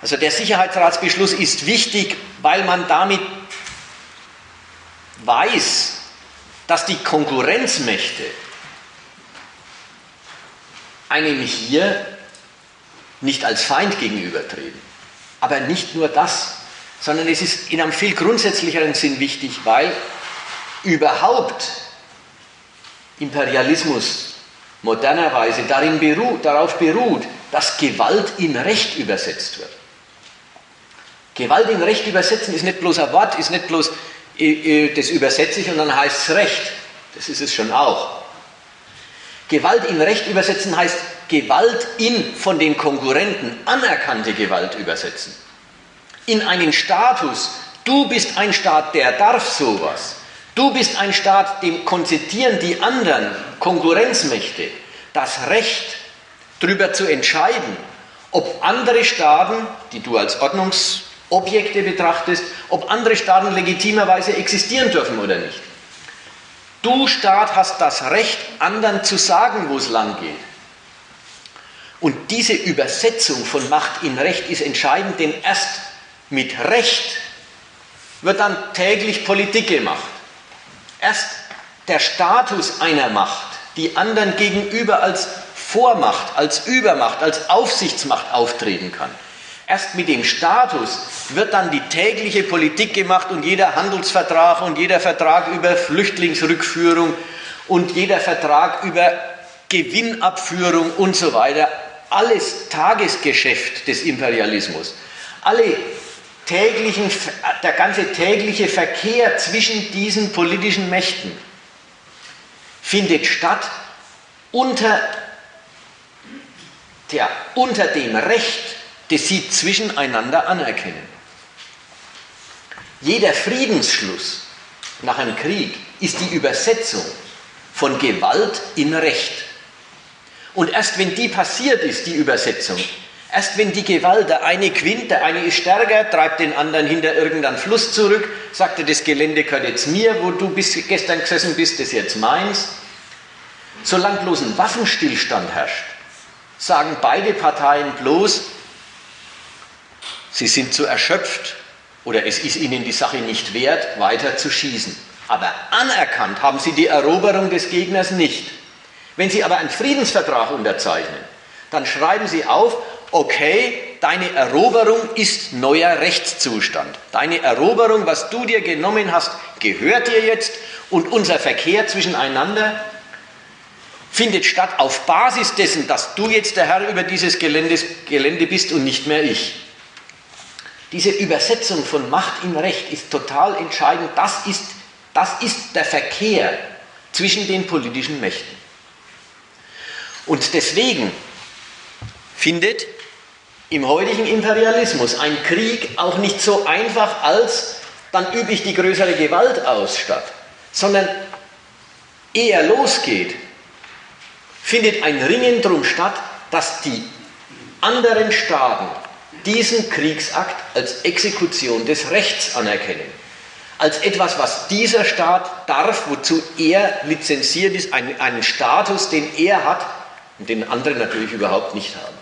Also der Sicherheitsratsbeschluss ist wichtig, weil man damit weiß, dass die Konkurrenzmächte einem hier nicht als Feind gegenübertreten. Aber nicht nur das, sondern es ist in einem viel grundsätzlicheren Sinn wichtig, weil überhaupt Imperialismus modernerweise darin beruht, darauf beruht, dass Gewalt in Recht übersetzt wird. Gewalt in Recht übersetzen ist nicht bloß ein Wort, ist nicht bloß, äh, äh, das übersetze ich und dann heißt es Recht. Das ist es schon auch. Gewalt in Recht übersetzen heißt Gewalt in von den Konkurrenten anerkannte Gewalt übersetzen. In einen Status, du bist ein Staat, der darf sowas. Du bist ein Staat, dem konzertieren die anderen Konkurrenzmächte das Recht, darüber zu entscheiden, ob andere Staaten, die du als Ordnungsobjekte betrachtest, ob andere Staaten legitimerweise existieren dürfen oder nicht. Du Staat hast das Recht, anderen zu sagen, wo es lang geht. Und diese Übersetzung von Macht in Recht ist entscheidend, denn erst mit Recht wird dann täglich Politik gemacht. Erst der Status einer Macht, die anderen gegenüber als Vormacht, als Übermacht, als Aufsichtsmacht auftreten kann. Erst mit dem Status wird dann die tägliche Politik gemacht und jeder Handelsvertrag und jeder Vertrag über Flüchtlingsrückführung und jeder Vertrag über Gewinnabführung und so weiter. Alles Tagesgeschäft des Imperialismus. Alle täglichen, der ganze tägliche Verkehr zwischen diesen politischen Mächten findet statt unter, der, unter dem Recht, das sie zwischeneinander anerkennen. Jeder Friedensschluss nach einem Krieg ist die Übersetzung von Gewalt in Recht. Und erst wenn die passiert ist, die Übersetzung, Erst wenn die Gewalt, der eine quinnt, der eine ist stärker, treibt den anderen hinter irgendeinen Fluss zurück, sagt er, das Gelände gehört jetzt mir, wo du bis gestern gesessen bist, das ist jetzt meins. Solange bloß ein Waffenstillstand herrscht, sagen beide Parteien bloß, sie sind zu erschöpft oder es ist ihnen die Sache nicht wert, weiter zu schießen. Aber anerkannt haben sie die Eroberung des Gegners nicht. Wenn sie aber einen Friedensvertrag unterzeichnen, dann schreiben sie auf, okay, deine Eroberung ist neuer Rechtszustand. Deine Eroberung, was du dir genommen hast, gehört dir jetzt und unser Verkehr zwischeneinander findet statt auf Basis dessen, dass du jetzt der Herr über dieses Gelände, Gelände bist und nicht mehr ich. Diese Übersetzung von Macht in Recht ist total entscheidend. Das ist, das ist der Verkehr zwischen den politischen Mächten. Und deswegen findet im heutigen Imperialismus ein Krieg auch nicht so einfach als dann übe ich die größere Gewalt aus statt, sondern ehe er losgeht, findet ein Ringen drum statt, dass die anderen Staaten diesen Kriegsakt als Exekution des Rechts anerkennen. Als etwas, was dieser Staat darf, wozu er lizenziert ist, einen, einen Status, den er hat und den andere natürlich überhaupt nicht haben.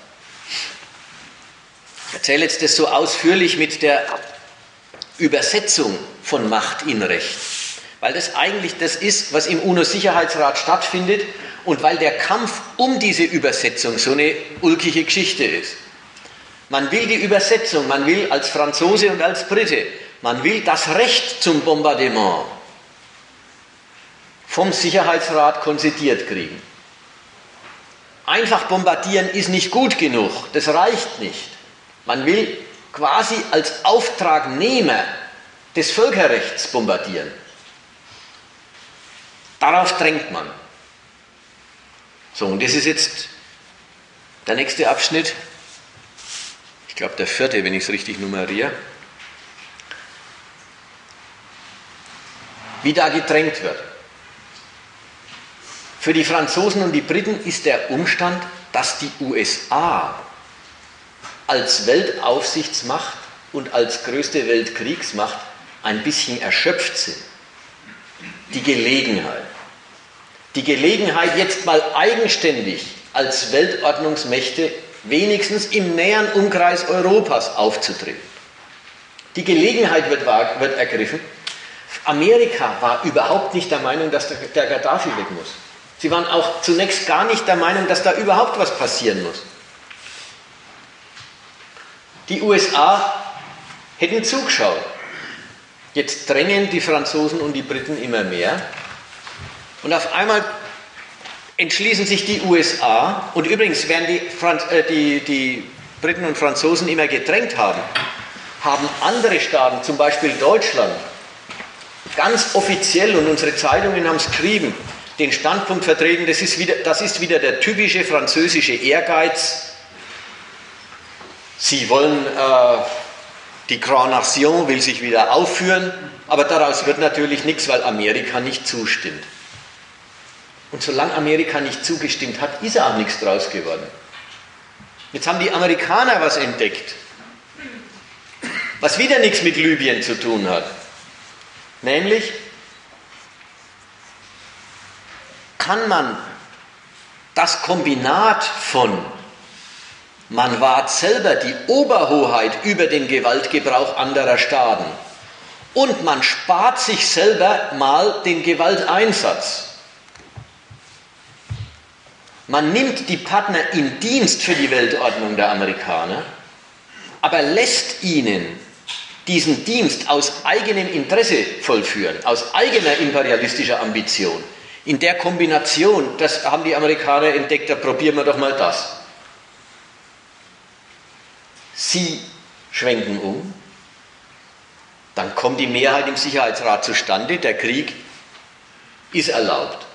Erzähle jetzt das so ausführlich mit der Übersetzung von Macht in Recht, weil das eigentlich das ist, was im UNO-Sicherheitsrat stattfindet und weil der Kampf um diese Übersetzung so eine ulkige Geschichte ist. Man will die Übersetzung, man will als Franzose und als Brite, man will das Recht zum Bombardement vom Sicherheitsrat konzidiert kriegen. Einfach bombardieren ist nicht gut genug, das reicht nicht. Man will quasi als Auftragnehmer des Völkerrechts bombardieren. Darauf drängt man. So, und das ist jetzt der nächste Abschnitt. Ich glaube, der vierte, wenn ich es richtig nummeriere. Wie da gedrängt wird. Für die Franzosen und die Briten ist der Umstand, dass die USA als Weltaufsichtsmacht und als größte Weltkriegsmacht ein bisschen erschöpft sind. Die Gelegenheit. Die Gelegenheit, jetzt mal eigenständig als Weltordnungsmächte wenigstens im näheren Umkreis Europas aufzutreten. Die Gelegenheit wird, wird ergriffen. Amerika war überhaupt nicht der Meinung, dass der, der Gaddafi weg muss. Sie waren auch zunächst gar nicht der Meinung, dass da überhaupt was passieren muss. Die USA hätten zugeschaut. Jetzt drängen die Franzosen und die Briten immer mehr. Und auf einmal entschließen sich die USA, und übrigens werden die, Franz, äh, die, die Briten und Franzosen immer gedrängt haben, haben andere Staaten, zum Beispiel Deutschland, ganz offiziell, und unsere Zeitungen haben es geschrieben, den Standpunkt vertreten, das ist, wieder, das ist wieder der typische französische Ehrgeiz. Sie wollen, äh, die Grand Nation will sich wieder aufführen, aber daraus wird natürlich nichts, weil Amerika nicht zustimmt. Und solange Amerika nicht zugestimmt hat, ist auch nichts draus geworden. Jetzt haben die Amerikaner was entdeckt, was wieder nichts mit Libyen zu tun hat. Nämlich, kann man das Kombinat von man wahrt selber die Oberhoheit über den Gewaltgebrauch anderer Staaten und man spart sich selber mal den Gewalteinsatz. Man nimmt die Partner in Dienst für die Weltordnung der Amerikaner, aber lässt ihnen diesen Dienst aus eigenem Interesse vollführen, aus eigener imperialistischer Ambition. In der Kombination, das haben die Amerikaner entdeckt, da probieren wir doch mal das. Sie schwenken um, dann kommt die Mehrheit im Sicherheitsrat zustande, der Krieg ist erlaubt.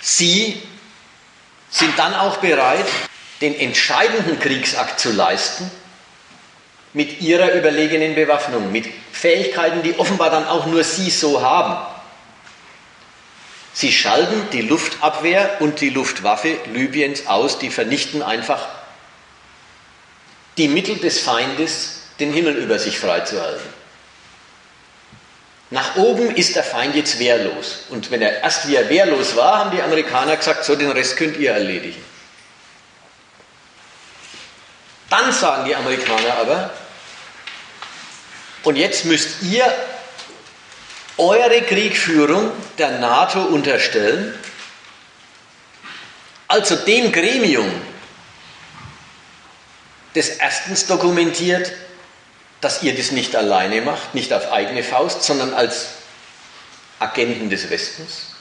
Sie sind dann auch bereit, den entscheidenden Kriegsakt zu leisten mit ihrer überlegenen Bewaffnung, mit Fähigkeiten, die offenbar dann auch nur sie so haben. Sie schalten die Luftabwehr und die Luftwaffe Libyens aus, die vernichten einfach die Mittel des Feindes, den Himmel über sich freizuhalten. Nach oben ist der Feind jetzt wehrlos. Und wenn er erst wieder wehrlos war, haben die Amerikaner gesagt, so den Rest könnt ihr erledigen. Dann sagen die Amerikaner aber, und jetzt müsst ihr eure Kriegführung der NATO unterstellen, also dem Gremium, das erstens dokumentiert, dass ihr das nicht alleine macht, nicht auf eigene Faust, sondern als Agenten des Westens.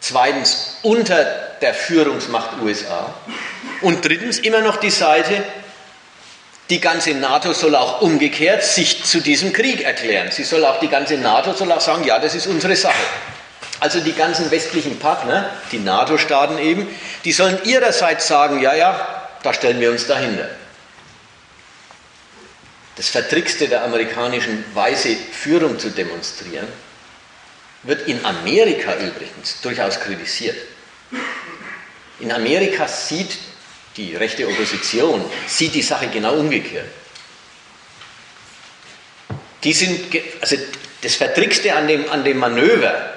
Zweitens unter der Führungsmacht USA. Und drittens immer noch die Seite, die ganze NATO soll auch umgekehrt sich zu diesem Krieg erklären. Sie soll auch die ganze NATO soll auch sagen, ja, das ist unsere Sache. Also die ganzen westlichen Partner, die NATO-Staaten eben, die sollen ihrerseits sagen, ja, ja, da stellen wir uns dahinter. Das Vertrickste der amerikanischen Weise, Führung zu demonstrieren, wird in Amerika übrigens durchaus kritisiert. In Amerika sieht die rechte Opposition, sieht die Sache genau umgekehrt. Die sind, also das Vertrickste an dem, an dem Manöver,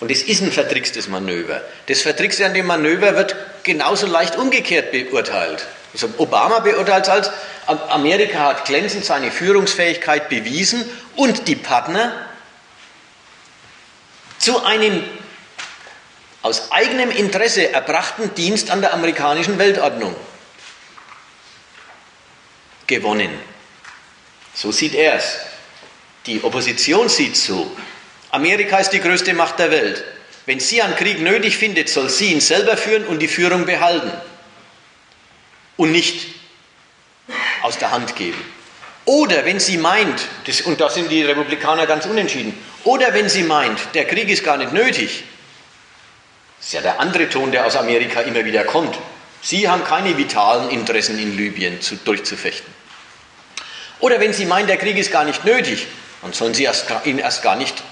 und es ist ein vertrickstes Manöver, das Vertrickste an dem Manöver wird genauso leicht umgekehrt beurteilt. Also Obama beurteilt es als, Amerika hat glänzend seine Führungsfähigkeit bewiesen und die Partner zu einem aus eigenem Interesse erbrachten Dienst an der amerikanischen Weltordnung gewonnen. So sieht er es. Die Opposition sieht so. Amerika ist die größte Macht der Welt. Wenn sie einen Krieg nötig findet, soll sie ihn selber führen und die Führung behalten und nicht aus der Hand geben. Oder wenn sie meint, das, und da sind die Republikaner ganz unentschieden, oder wenn sie meint, der Krieg ist gar nicht nötig, das ist ja der andere Ton, der aus Amerika immer wieder kommt. Sie haben keine vitalen Interessen in Libyen zu, durchzufechten. Oder wenn Sie meinen, der Krieg ist gar nicht nötig, dann sollen Sie erst, ihn erst gar nicht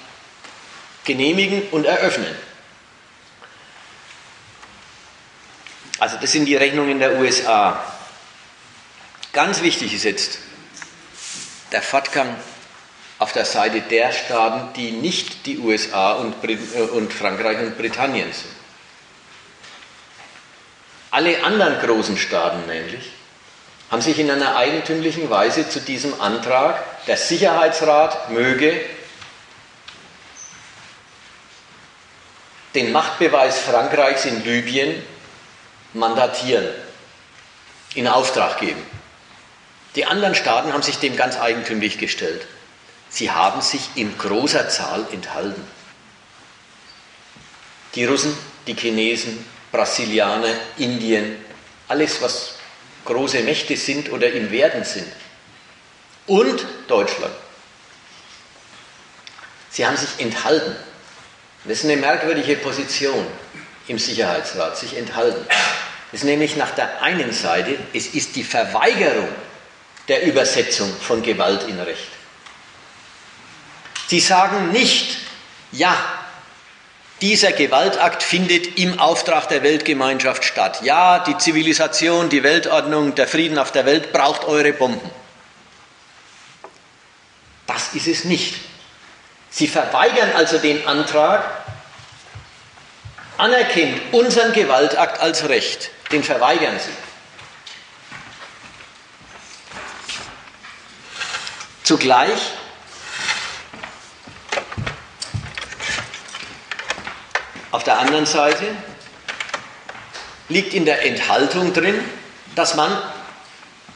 genehmigen und eröffnen. Also das sind die Rechnungen der USA. Ganz wichtig ist jetzt der Fortgang auf der Seite der Staaten, die nicht die USA und, Brit äh, und Frankreich und Britannien sind. Alle anderen großen Staaten nämlich haben sich in einer eigentümlichen Weise zu diesem Antrag, der Sicherheitsrat möge den Machtbeweis Frankreichs in Libyen mandatieren, in Auftrag geben. Die anderen Staaten haben sich dem ganz eigentümlich gestellt. Sie haben sich in großer Zahl enthalten. Die Russen, die Chinesen, Brasilianer, Indien, alles, was große Mächte sind oder im Werden sind. Und Deutschland. Sie haben sich enthalten. Das ist eine merkwürdige Position im Sicherheitsrat, sich enthalten. Das ist nämlich nach der einen Seite, es ist die Verweigerung der Übersetzung von Gewalt in Recht. Sie sagen nicht, ja, dieser Gewaltakt findet im Auftrag der Weltgemeinschaft statt. Ja, die Zivilisation, die Weltordnung, der Frieden auf der Welt braucht eure Bomben. Das ist es nicht. Sie verweigern also den Antrag, anerkennt unseren Gewaltakt als Recht. Den verweigern sie. Zugleich Auf der anderen Seite liegt in der Enthaltung drin, dass man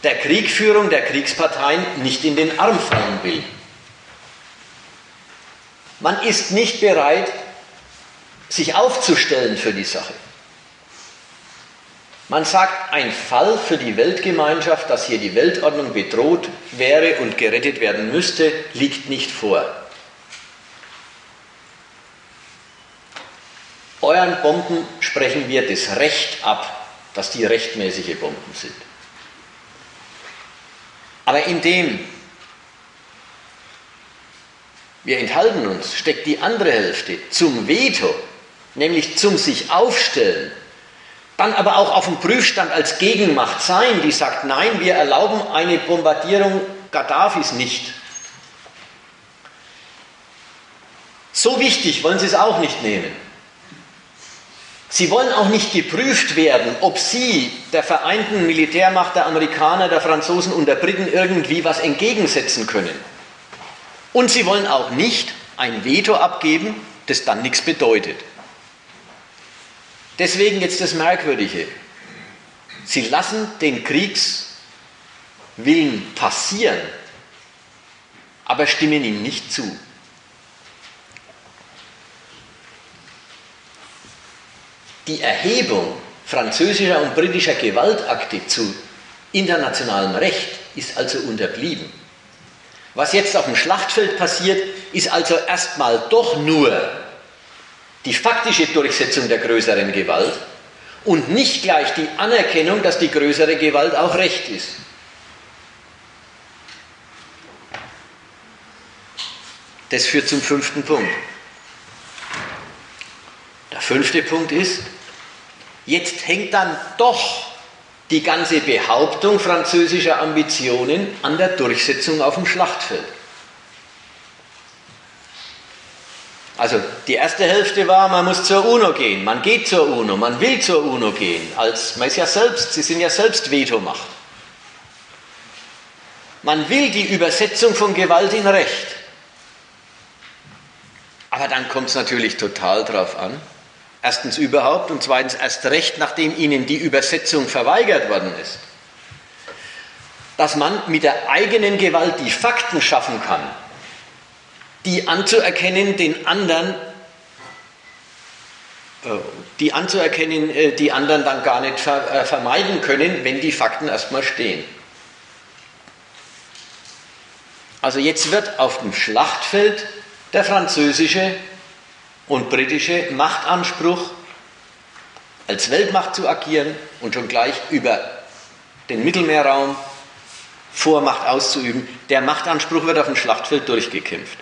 der Kriegführung der Kriegsparteien nicht in den Arm fallen will. Man ist nicht bereit, sich aufzustellen für die Sache. Man sagt, ein Fall für die Weltgemeinschaft, dass hier die Weltordnung bedroht wäre und gerettet werden müsste, liegt nicht vor. Euren Bomben sprechen wir das Recht ab, dass die rechtmäßige Bomben sind. Aber indem wir enthalten uns, steckt die andere Hälfte zum Veto, nämlich zum sich aufstellen, dann aber auch auf dem Prüfstand als Gegenmacht sein, die sagt, nein, wir erlauben eine Bombardierung Gaddafis nicht. So wichtig wollen sie es auch nicht nehmen. Sie wollen auch nicht geprüft werden, ob sie der vereinten Militärmacht der Amerikaner, der Franzosen und der Briten irgendwie was entgegensetzen können. Und sie wollen auch nicht ein Veto abgeben, das dann nichts bedeutet. Deswegen jetzt das Merkwürdige. Sie lassen den Kriegswillen passieren, aber stimmen ihm nicht zu. die Erhebung französischer und britischer Gewaltakte zu internationalem Recht ist also unterblieben. Was jetzt auf dem Schlachtfeld passiert, ist also erstmal doch nur die faktische Durchsetzung der größeren Gewalt und nicht gleich die Anerkennung, dass die größere Gewalt auch Recht ist. Das führt zum fünften Punkt. Der fünfte Punkt ist, jetzt hängt dann doch die ganze Behauptung französischer Ambitionen an der Durchsetzung auf dem Schlachtfeld. Also die erste Hälfte war, man muss zur UNO gehen, man geht zur UNO, man will zur UNO gehen, als man ist ja selbst, sie sind ja selbst Vetomacht. Man will die Übersetzung von Gewalt in Recht. Aber dann kommt es natürlich total drauf an. Erstens überhaupt und zweitens erst recht, nachdem ihnen die Übersetzung verweigert worden ist. Dass man mit der eigenen Gewalt die Fakten schaffen kann, die anzuerkennen, den anderen, äh, die anzuerkennen, äh, die anderen dann gar nicht äh, vermeiden können, wenn die Fakten erstmal stehen. Also jetzt wird auf dem Schlachtfeld der französische und britische Machtanspruch, als Weltmacht zu agieren und schon gleich über den Mittelmeerraum Vormacht auszuüben, der Machtanspruch wird auf dem Schlachtfeld durchgekämpft.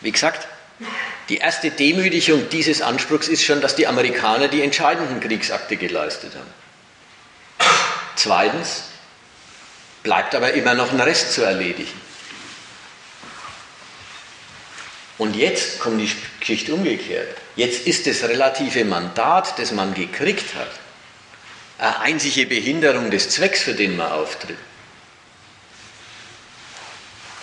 Wie gesagt, die erste Demütigung dieses Anspruchs ist schon, dass die Amerikaner die entscheidenden Kriegsakte geleistet haben. Zweitens bleibt aber immer noch ein Rest zu erledigen. Und jetzt kommt die Geschichte umgekehrt. Jetzt ist das relative Mandat, das man gekriegt hat, eine einzige Behinderung des Zwecks, für den man auftritt.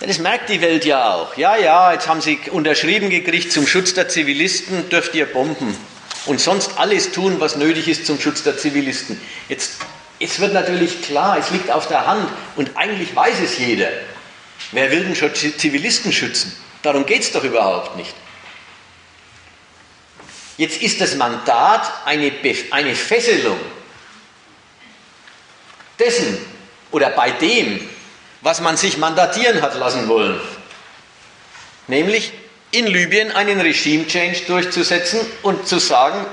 Das merkt die Welt ja auch. Ja, ja, jetzt haben sie unterschrieben gekriegt, zum Schutz der Zivilisten dürft ihr bomben und sonst alles tun, was nötig ist zum Schutz der Zivilisten. Jetzt, jetzt wird natürlich klar, es liegt auf der Hand und eigentlich weiß es jeder. Wer will denn schon Zivilisten schützen? Darum geht es doch überhaupt nicht. Jetzt ist das Mandat eine, eine Fesselung dessen oder bei dem, was man sich mandatieren hat lassen wollen. Nämlich in Libyen einen Regime-Change durchzusetzen und zu sagen,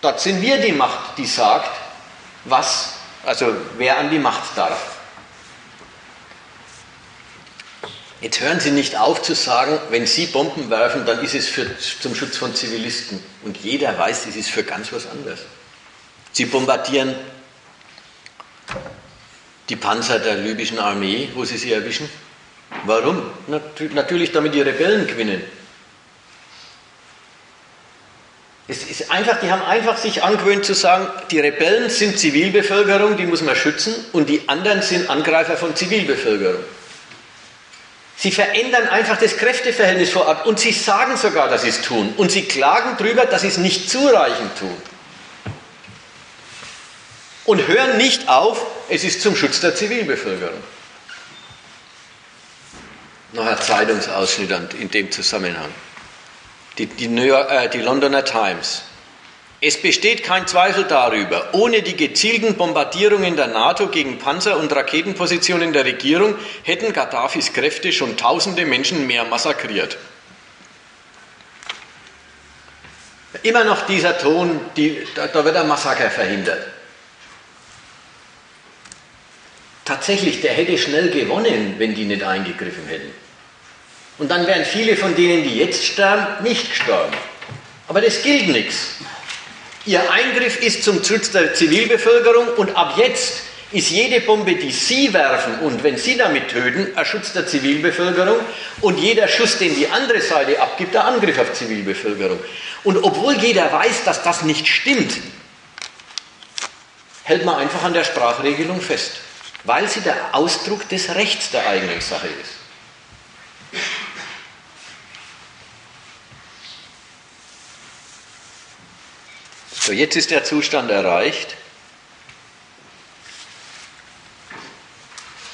dort sind wir die Macht, die sagt, was, also wer an die Macht darf. Jetzt hören Sie nicht auf zu sagen, wenn Sie Bomben werfen, dann ist es für, zum Schutz von Zivilisten. Und jeder weiß, es ist für ganz was anderes. Sie bombardieren die Panzer der libyschen Armee, wo Sie sie erwischen. Warum? Natürlich, damit die Rebellen gewinnen. Es ist einfach, die haben einfach sich angewöhnt zu sagen, die Rebellen sind Zivilbevölkerung, die muss man schützen, und die anderen sind Angreifer von Zivilbevölkerung. Sie verändern einfach das Kräfteverhältnis vor Ort und sie sagen sogar, dass sie es tun. Und sie klagen darüber, dass sie es nicht zureichend tun. Und hören nicht auf, es ist zum Schutz der Zivilbevölkerung. Noch ein Zeitungsausschnitt in dem Zusammenhang. Die, die, York, äh, die Londoner Times es besteht kein Zweifel darüber, ohne die gezielten Bombardierungen der NATO gegen Panzer- und Raketenpositionen der Regierung hätten Gaddafis Kräfte schon tausende Menschen mehr massakriert. Immer noch dieser Ton, die, da, da wird ein Massaker verhindert. Tatsächlich, der hätte schnell gewonnen, wenn die nicht eingegriffen hätten. Und dann wären viele von denen, die jetzt sterben, nicht gestorben. Aber das gilt nichts. Ihr Eingriff ist zum Schutz der Zivilbevölkerung und ab jetzt ist jede Bombe, die Sie werfen und wenn Sie damit töten, ein Schutz der Zivilbevölkerung und jeder Schuss, den die andere Seite abgibt, der Angriff auf Zivilbevölkerung. Und obwohl jeder weiß, dass das nicht stimmt, hält man einfach an der Sprachregelung fest, weil sie der Ausdruck des Rechts der eigenen Sache ist. So, jetzt ist der Zustand erreicht,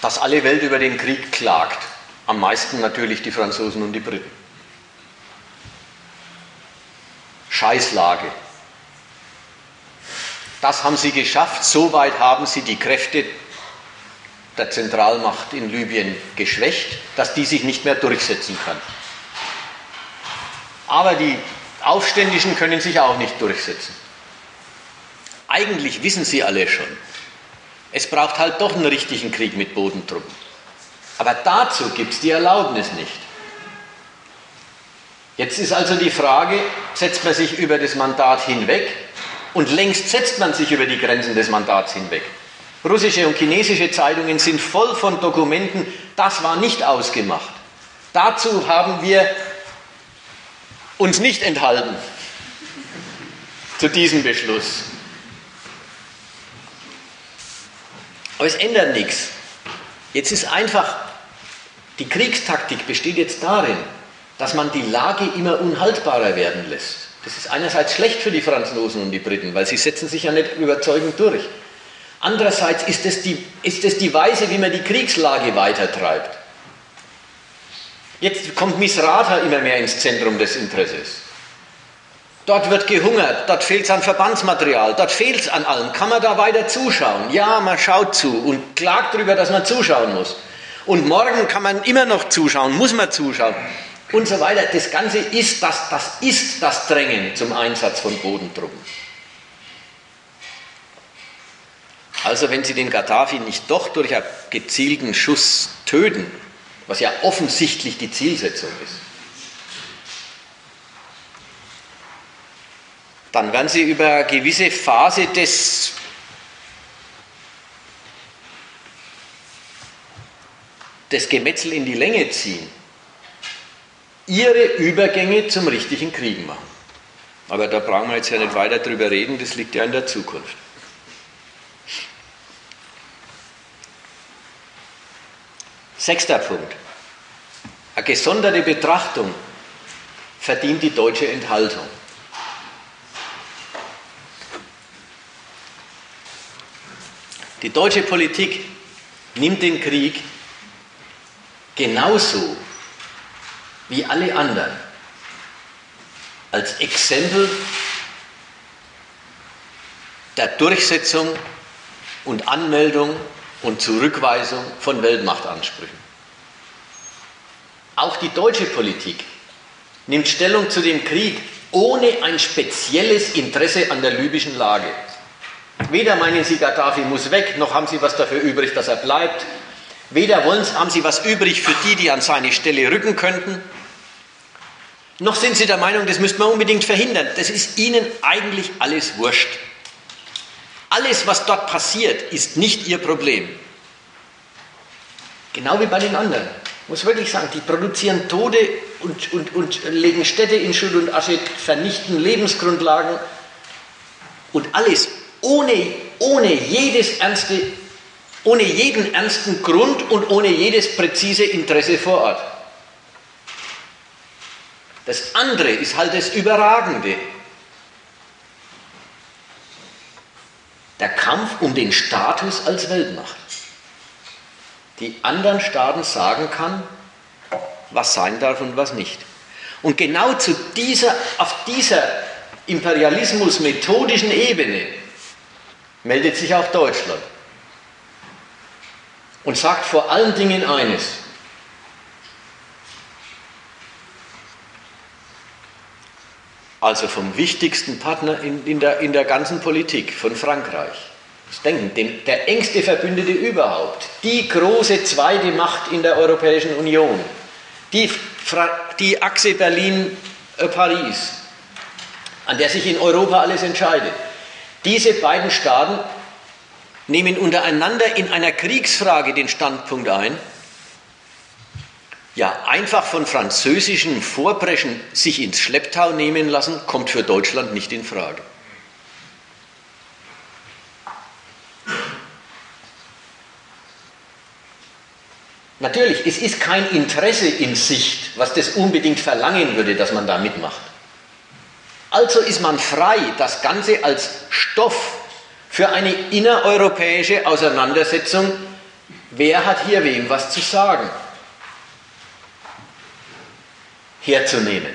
dass alle Welt über den Krieg klagt. Am meisten natürlich die Franzosen und die Briten. Scheißlage. Das haben sie geschafft. Soweit haben sie die Kräfte der Zentralmacht in Libyen geschwächt, dass die sich nicht mehr durchsetzen kann. Aber die Aufständischen können sich auch nicht durchsetzen. Eigentlich wissen sie alle schon, es braucht halt doch einen richtigen Krieg mit Bodentruppen. Aber dazu gibt es die Erlaubnis nicht. Jetzt ist also die Frage, setzt man sich über das Mandat hinweg? Und längst setzt man sich über die Grenzen des Mandats hinweg. Russische und chinesische Zeitungen sind voll von Dokumenten, das war nicht ausgemacht. Dazu haben wir uns nicht enthalten zu diesem Beschluss. Aber es ändert nichts. Jetzt ist einfach, die Kriegstaktik besteht jetzt darin, dass man die Lage immer unhaltbarer werden lässt. Das ist einerseits schlecht für die Franzosen und die Briten, weil sie setzen sich ja nicht überzeugend durch. Andererseits ist es die, ist es die Weise, wie man die Kriegslage weitertreibt. Jetzt kommt Misrata immer mehr ins Zentrum des Interesses. Dort wird gehungert, dort fehlt es an Verbandsmaterial, dort fehlt es an allem. Kann man da weiter zuschauen? Ja, man schaut zu und klagt darüber, dass man zuschauen muss. Und morgen kann man immer noch zuschauen, muss man zuschauen und so weiter. Das Ganze ist das, das ist das Drängen zum Einsatz von Bodentruppen. Also wenn Sie den Gaddafi nicht doch durch einen gezielten Schuss töten, was ja offensichtlich die Zielsetzung ist, dann werden Sie über eine gewisse Phase des das Gemetzel in die Länge ziehen, ihre Übergänge zum richtigen Krieg machen. Aber da brauchen wir jetzt ja nicht weiter drüber reden, das liegt ja in der Zukunft. Sechster Punkt. Eine gesonderte Betrachtung verdient die deutsche Enthaltung. Die deutsche Politik nimmt den Krieg genauso wie alle anderen als Exempel der Durchsetzung und Anmeldung und Zurückweisung von Weltmachtansprüchen. Auch die deutsche Politik nimmt Stellung zu dem Krieg ohne ein spezielles Interesse an der libyschen Lage. Weder meinen Sie, Gaddafi muss weg, noch haben Sie was dafür übrig, dass er bleibt. Weder wollen, haben Sie was übrig für die, die an seine Stelle rücken könnten, noch sind Sie der Meinung, das müsste man unbedingt verhindern. Das ist Ihnen eigentlich alles wurscht. Alles, was dort passiert, ist nicht Ihr Problem. Genau wie bei den anderen. Ich muss wirklich sagen, die produzieren Tode und, und, und legen Städte in Schutt und Asche, vernichten Lebensgrundlagen und alles ohne, ohne jedes ernste, ohne jeden ernsten Grund und ohne jedes präzise Interesse vor Ort. Das andere ist halt das Überragende. Der Kampf um den Status als Weltmacht. Die anderen Staaten sagen kann, was sein darf und was nicht. Und genau zu dieser, auf dieser imperialismus-methodischen Ebene meldet sich auch Deutschland und sagt vor allen Dingen eines. Also vom wichtigsten Partner in, in, der, in der ganzen Politik, von Frankreich. Das Denken, dem, der engste Verbündete überhaupt, die große zweite Macht in der Europäischen Union, die, die Achse Berlin-Paris, an der sich in Europa alles entscheidet. Diese beiden Staaten nehmen untereinander in einer Kriegsfrage den Standpunkt ein, ja, einfach von französischen Vorbrechen sich ins Schlepptau nehmen lassen, kommt für Deutschland nicht in Frage. Natürlich, es ist kein Interesse in Sicht, was das unbedingt verlangen würde, dass man da mitmacht. Also ist man frei, das Ganze als Stoff für eine innereuropäische Auseinandersetzung, wer hat hier wem was zu sagen, herzunehmen.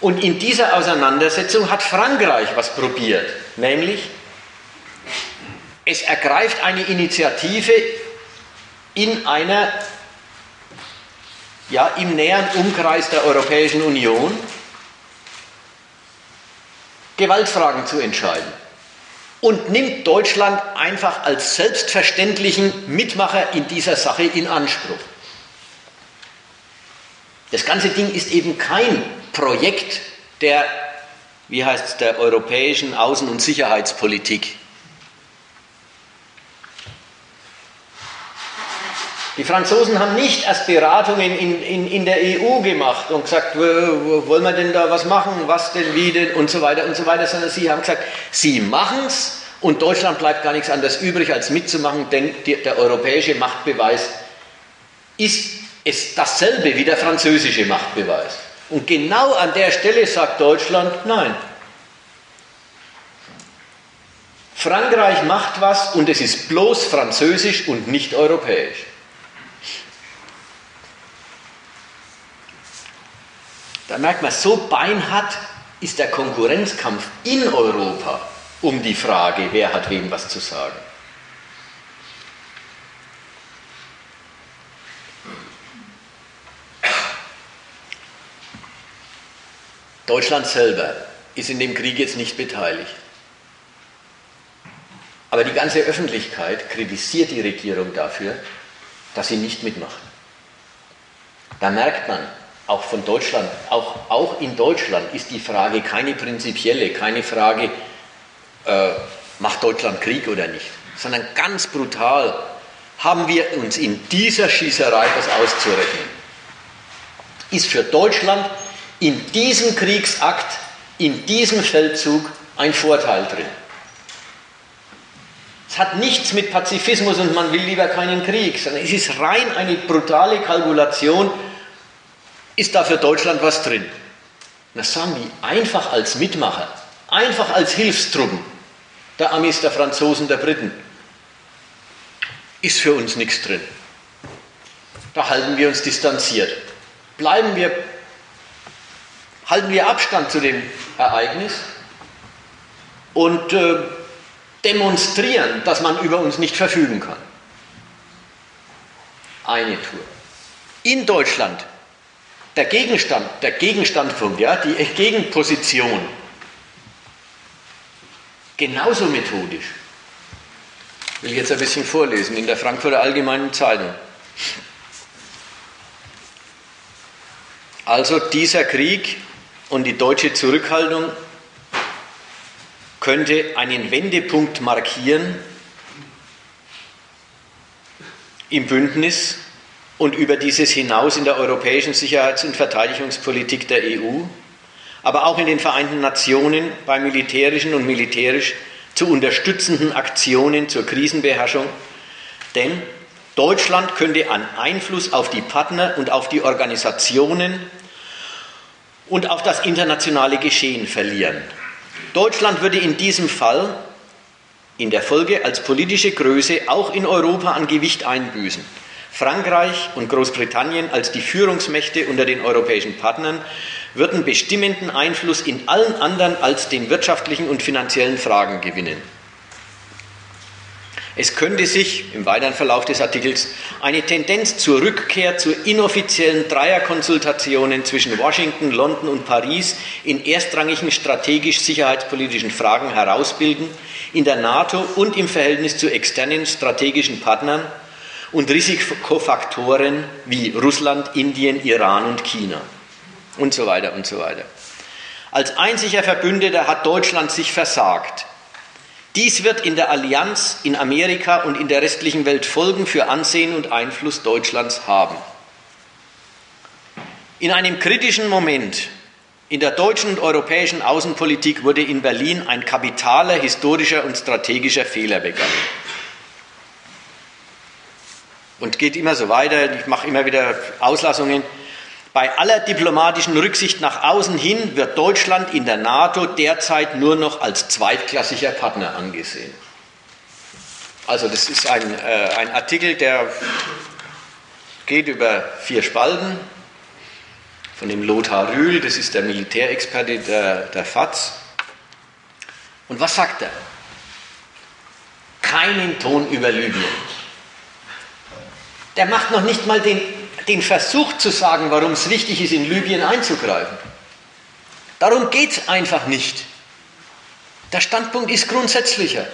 Und in dieser Auseinandersetzung hat Frankreich was probiert, nämlich es ergreift eine Initiative in einer, ja, im näheren Umkreis der Europäischen Union, Gewaltfragen zu entscheiden und nimmt Deutschland einfach als selbstverständlichen Mitmacher in dieser Sache in Anspruch. Das ganze Ding ist eben kein Projekt der, wie heißt es, der europäischen Außen- und Sicherheitspolitik. Die Franzosen haben nicht erst Beratungen in, in, in der EU gemacht und gesagt, wollen wir denn da was machen, was denn, wie denn und so weiter und so weiter, sondern sie haben gesagt, sie machen es und Deutschland bleibt gar nichts anderes übrig, als mitzumachen, denn die, der europäische Machtbeweis ist es dasselbe wie der französische Machtbeweis. Und genau an der Stelle sagt Deutschland, nein. Frankreich macht was und es ist bloß französisch und nicht europäisch. Da merkt man, so beinhart ist der Konkurrenzkampf in Europa um die Frage, wer hat wem was zu sagen. Deutschland selber ist in dem Krieg jetzt nicht beteiligt. Aber die ganze Öffentlichkeit kritisiert die Regierung dafür, dass sie nicht mitmacht. Da merkt man, auch von Deutschland, auch, auch in Deutschland ist die Frage keine prinzipielle, keine Frage, äh, macht Deutschland Krieg oder nicht, sondern ganz brutal haben wir uns in dieser Schießerei was auszurechnen. Ist für Deutschland in diesem Kriegsakt, in diesem Feldzug ein Vorteil drin. Es hat nichts mit Pazifismus und man will lieber keinen Krieg, sondern es ist rein eine brutale Kalkulation ist da für Deutschland was drin? Das sagen die einfach als Mitmacher, einfach als Hilfstruppen der Amis, der Franzosen, der Briten. Ist für uns nichts drin. Da halten wir uns distanziert. Bleiben wir, halten wir Abstand zu dem Ereignis und äh, demonstrieren, dass man über uns nicht verfügen kann. Eine Tour. In Deutschland der Gegenstand, der Gegenstandpunkt, ja, die Gegenposition, genauso methodisch. Ich will jetzt ein bisschen vorlesen in der Frankfurter Allgemeinen Zeitung. Also dieser Krieg und die deutsche Zurückhaltung könnte einen Wendepunkt markieren im Bündnis und über dieses hinaus in der europäischen Sicherheits- und Verteidigungspolitik der EU, aber auch in den Vereinten Nationen bei militärischen und militärisch zu unterstützenden Aktionen zur Krisenbeherrschung. Denn Deutschland könnte an Einfluss auf die Partner und auf die Organisationen und auf das internationale Geschehen verlieren. Deutschland würde in diesem Fall in der Folge als politische Größe auch in Europa an Gewicht einbüßen. Frankreich und Großbritannien als die Führungsmächte unter den europäischen Partnern würden bestimmenden Einfluss in allen anderen als den wirtschaftlichen und finanziellen Fragen gewinnen. Es könnte sich im weiteren Verlauf des Artikels eine Tendenz zur Rückkehr zu inoffiziellen Dreierkonsultationen zwischen Washington, London und Paris in erstrangigen strategisch-sicherheitspolitischen Fragen herausbilden, in der NATO und im Verhältnis zu externen strategischen Partnern, und Risikofaktoren wie Russland, Indien, Iran und China und so weiter und so weiter. Als einziger Verbündeter hat Deutschland sich versagt. Dies wird in der Allianz, in Amerika und in der restlichen Welt Folgen für Ansehen und Einfluss Deutschlands haben. In einem kritischen Moment in der deutschen und europäischen Außenpolitik wurde in Berlin ein kapitaler historischer und strategischer Fehler begangen. Und geht immer so weiter, ich mache immer wieder Auslassungen. Bei aller diplomatischen Rücksicht nach außen hin wird Deutschland in der NATO derzeit nur noch als zweitklassiger Partner angesehen. Also das ist ein, äh, ein Artikel, der geht über vier Spalten von dem Lothar Rühl, das ist der Militärexperte der, der FAZ. Und was sagt er? Keinen Ton über Libyen. Der macht noch nicht mal den, den Versuch zu sagen, warum es wichtig ist, in Libyen einzugreifen. Darum geht es einfach nicht. Der Standpunkt ist grundsätzlicher.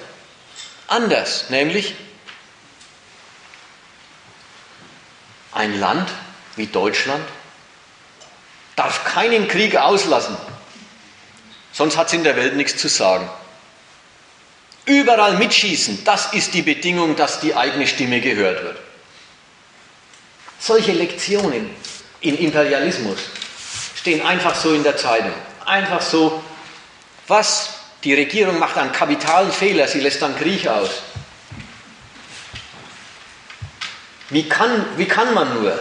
Anders, nämlich ein Land wie Deutschland darf keinen Krieg auslassen, sonst hat es in der Welt nichts zu sagen. Überall mitschießen, das ist die Bedingung, dass die eigene Stimme gehört wird. Solche Lektionen in Imperialismus stehen einfach so in der Zeitung. Einfach so, was die Regierung macht einen kapitalen Fehler, sie lässt dann Krieg aus. Wie kann, wie kann man nur?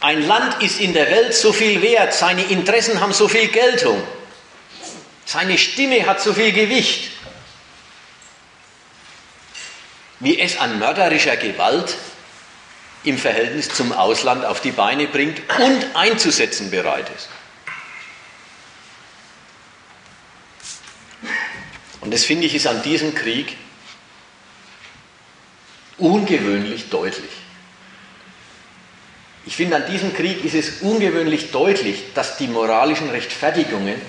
Ein Land ist in der Welt so viel wert, seine Interessen haben so viel Geltung, seine Stimme hat so viel Gewicht, wie es an mörderischer Gewalt im Verhältnis zum Ausland auf die Beine bringt und einzusetzen bereit ist. Und das finde ich ist an diesem Krieg ungewöhnlich deutlich. Ich finde, an diesem Krieg ist es ungewöhnlich deutlich, dass die moralischen Rechtfertigungen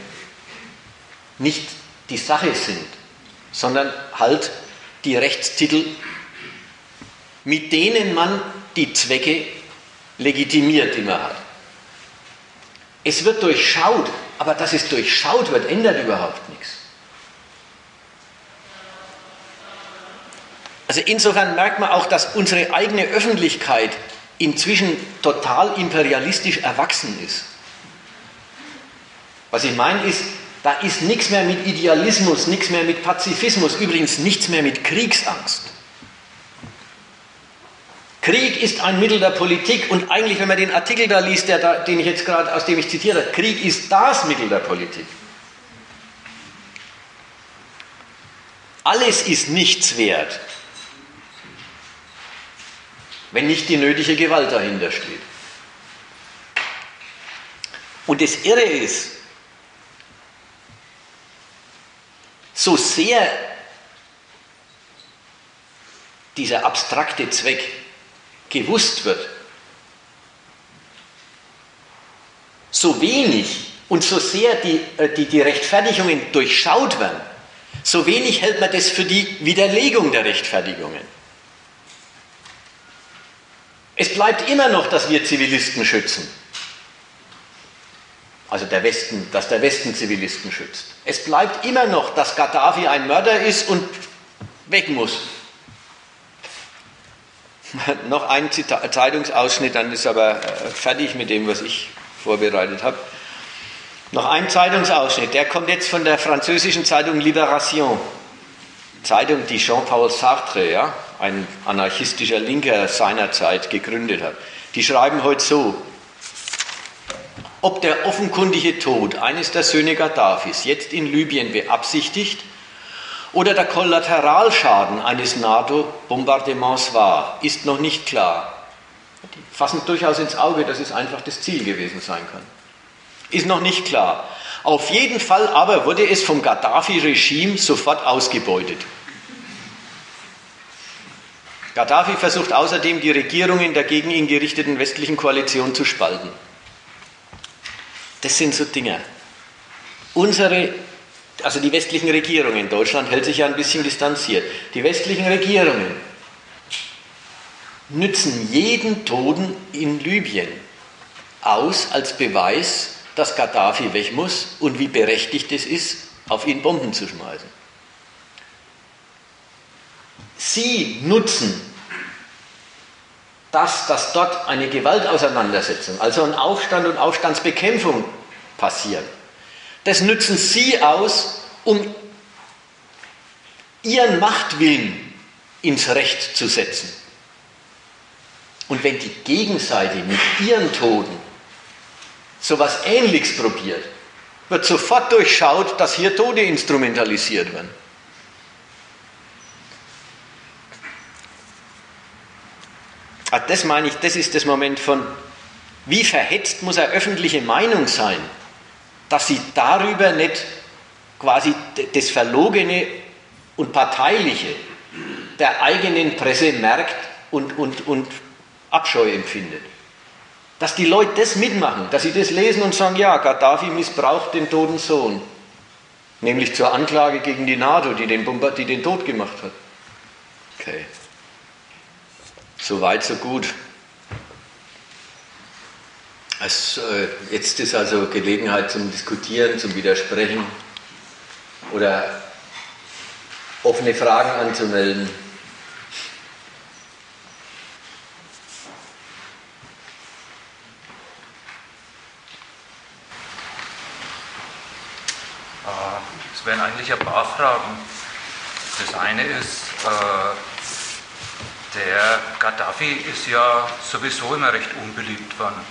nicht die Sache sind, sondern halt die Rechtstitel, mit denen man die Zwecke legitimiert, die man hat. Es wird durchschaut, aber dass es durchschaut wird, ändert überhaupt nichts. Also insofern merkt man auch, dass unsere eigene Öffentlichkeit inzwischen total imperialistisch erwachsen ist. Was ich meine ist, da ist nichts mehr mit Idealismus, nichts mehr mit Pazifismus, übrigens nichts mehr mit Kriegsangst. Krieg ist ein Mittel der Politik und eigentlich, wenn man den Artikel da liest, da, den ich jetzt gerade, aus dem ich zitiere, Krieg ist das Mittel der Politik. Alles ist nichts wert, wenn nicht die nötige Gewalt dahinter steht. Und das Irre ist, so sehr dieser abstrakte Zweck gewusst wird, so wenig und so sehr die, äh, die, die Rechtfertigungen durchschaut werden, so wenig hält man das für die Widerlegung der Rechtfertigungen. Es bleibt immer noch, dass wir Zivilisten schützen. Also der Westen, dass der Westen Zivilisten schützt. Es bleibt immer noch, dass Gaddafi ein Mörder ist und weg muss. <laughs> noch ein Zeitungsausschnitt, dann ist aber äh, fertig mit dem, was ich vorbereitet habe. Noch ein Zeitungsausschnitt, der kommt jetzt von der französischen Zeitung Libération. Zeitung, die Jean-Paul Sartre, ja, ein anarchistischer Linker seinerzeit gegründet hat. Die schreiben heute so, ob der offenkundige Tod eines der Söhne Gaddafis jetzt in Libyen beabsichtigt oder der Kollateralschaden eines NATO-Bombardements war, ist noch nicht klar. Die fassen durchaus ins Auge, dass es einfach das Ziel gewesen sein kann. Ist noch nicht klar. Auf jeden Fall aber wurde es vom Gaddafi-Regime sofort ausgebeutet. Gaddafi versucht außerdem, die Regierungen der gegen ihn gerichteten westlichen Koalition zu spalten. Das sind so Dinge. Unsere, also die westlichen Regierungen, Deutschland hält sich ja ein bisschen distanziert, die westlichen Regierungen nützen jeden Toten in Libyen aus als Beweis, dass Gaddafi weg muss und wie berechtigt es ist, auf ihn Bomben zu schmeißen. Sie nutzen das, dass dort eine Gewaltauseinandersetzung, also ein Aufstand und Aufstandsbekämpfung passieren. Das nützen Sie aus, um Ihren Machtwillen ins Recht zu setzen. Und wenn die Gegenseite mit ihren Toten so etwas Ähnliches probiert, wird sofort durchschaut, dass hier Tode instrumentalisiert werden. Ah, das meine ich, das ist das Moment von, wie verhetzt muss eine öffentliche Meinung sein, dass sie darüber nicht quasi das Verlogene und Parteiliche der eigenen Presse merkt und, und, und Abscheu empfindet. Dass die Leute das mitmachen, dass sie das lesen und sagen, ja, Gaddafi missbraucht den toten Sohn, nämlich zur Anklage gegen die NATO, die den, Bomber, die den Tod gemacht hat. Okay. So weit, so gut. Es, äh, jetzt ist also Gelegenheit zum Diskutieren, zum Widersprechen oder offene Fragen anzumelden. Es wären eigentlich ein paar Fragen. Das eine ist, äh, der Gaddafi ist ja sowieso immer recht unbeliebt worden.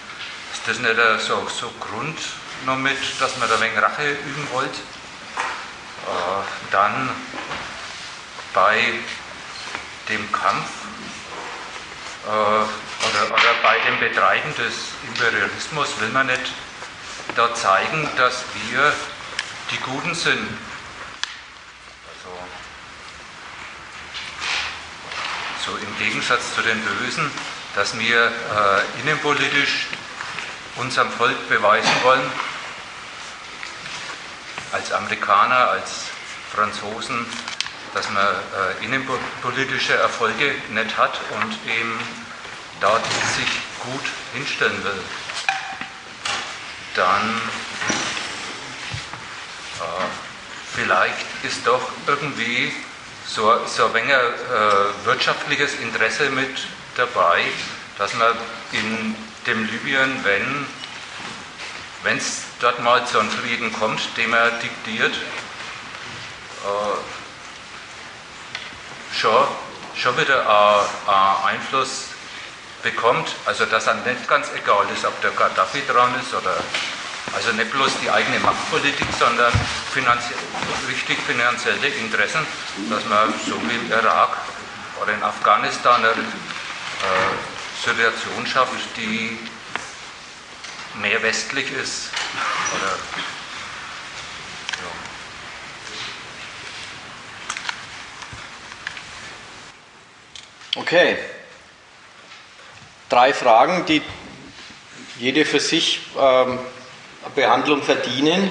Ist das nicht so, so Grund noch mit, dass man da ein wenig Rache üben wollt? Äh, dann bei dem Kampf äh, oder, oder bei dem Betreiben des Imperialismus will man nicht da zeigen, dass wir die Guten sind. Also, so im Gegensatz zu den Bösen, dass wir äh, innenpolitisch unserem Volk beweisen wollen, als Amerikaner, als Franzosen, dass man äh, innenpolitische Erfolge nicht hat und eben dort sich gut hinstellen will. Dann vielleicht ist doch irgendwie so, so ein wenig äh, wirtschaftliches Interesse mit dabei, dass man in dem Libyen, wenn es dort mal zu einem Frieden kommt, dem er diktiert, äh, schon, schon wieder äh, Einfluss bekommt, also dass er nicht ganz egal ist, ob der Gaddafi dran ist oder also nicht bloß die eigene Machtpolitik, sondern finanzie finanzielle Interessen, dass man so wie im Irak oder in Afghanistan eine äh, Situation schafft, die mehr westlich ist. Oder, ja. Okay. Drei Fragen, die jede für sich ähm, Behandlung verdienen.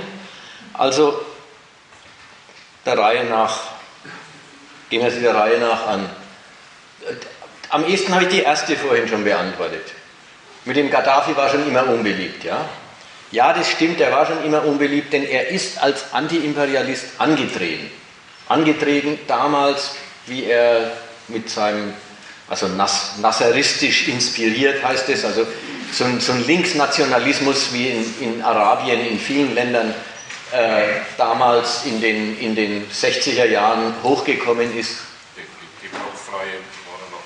Also der Reihe nach, gehen wir sie der Reihe nach an. Am ehesten habe ich die erste vorhin schon beantwortet. Mit dem Gaddafi war schon immer unbeliebt, ja? Ja, das stimmt, er war schon immer unbeliebt, denn er ist als Antiimperialist angetreten. Angetreten damals, wie er mit seinem, also nasseristisch inspiriert heißt es, also so ein, so ein Linksnationalismus wie in, in, Arabien, in vielen Ländern äh, damals in den, in den 60er Jahren hochgekommen ist. Die, die, die Blockfreien waren noch.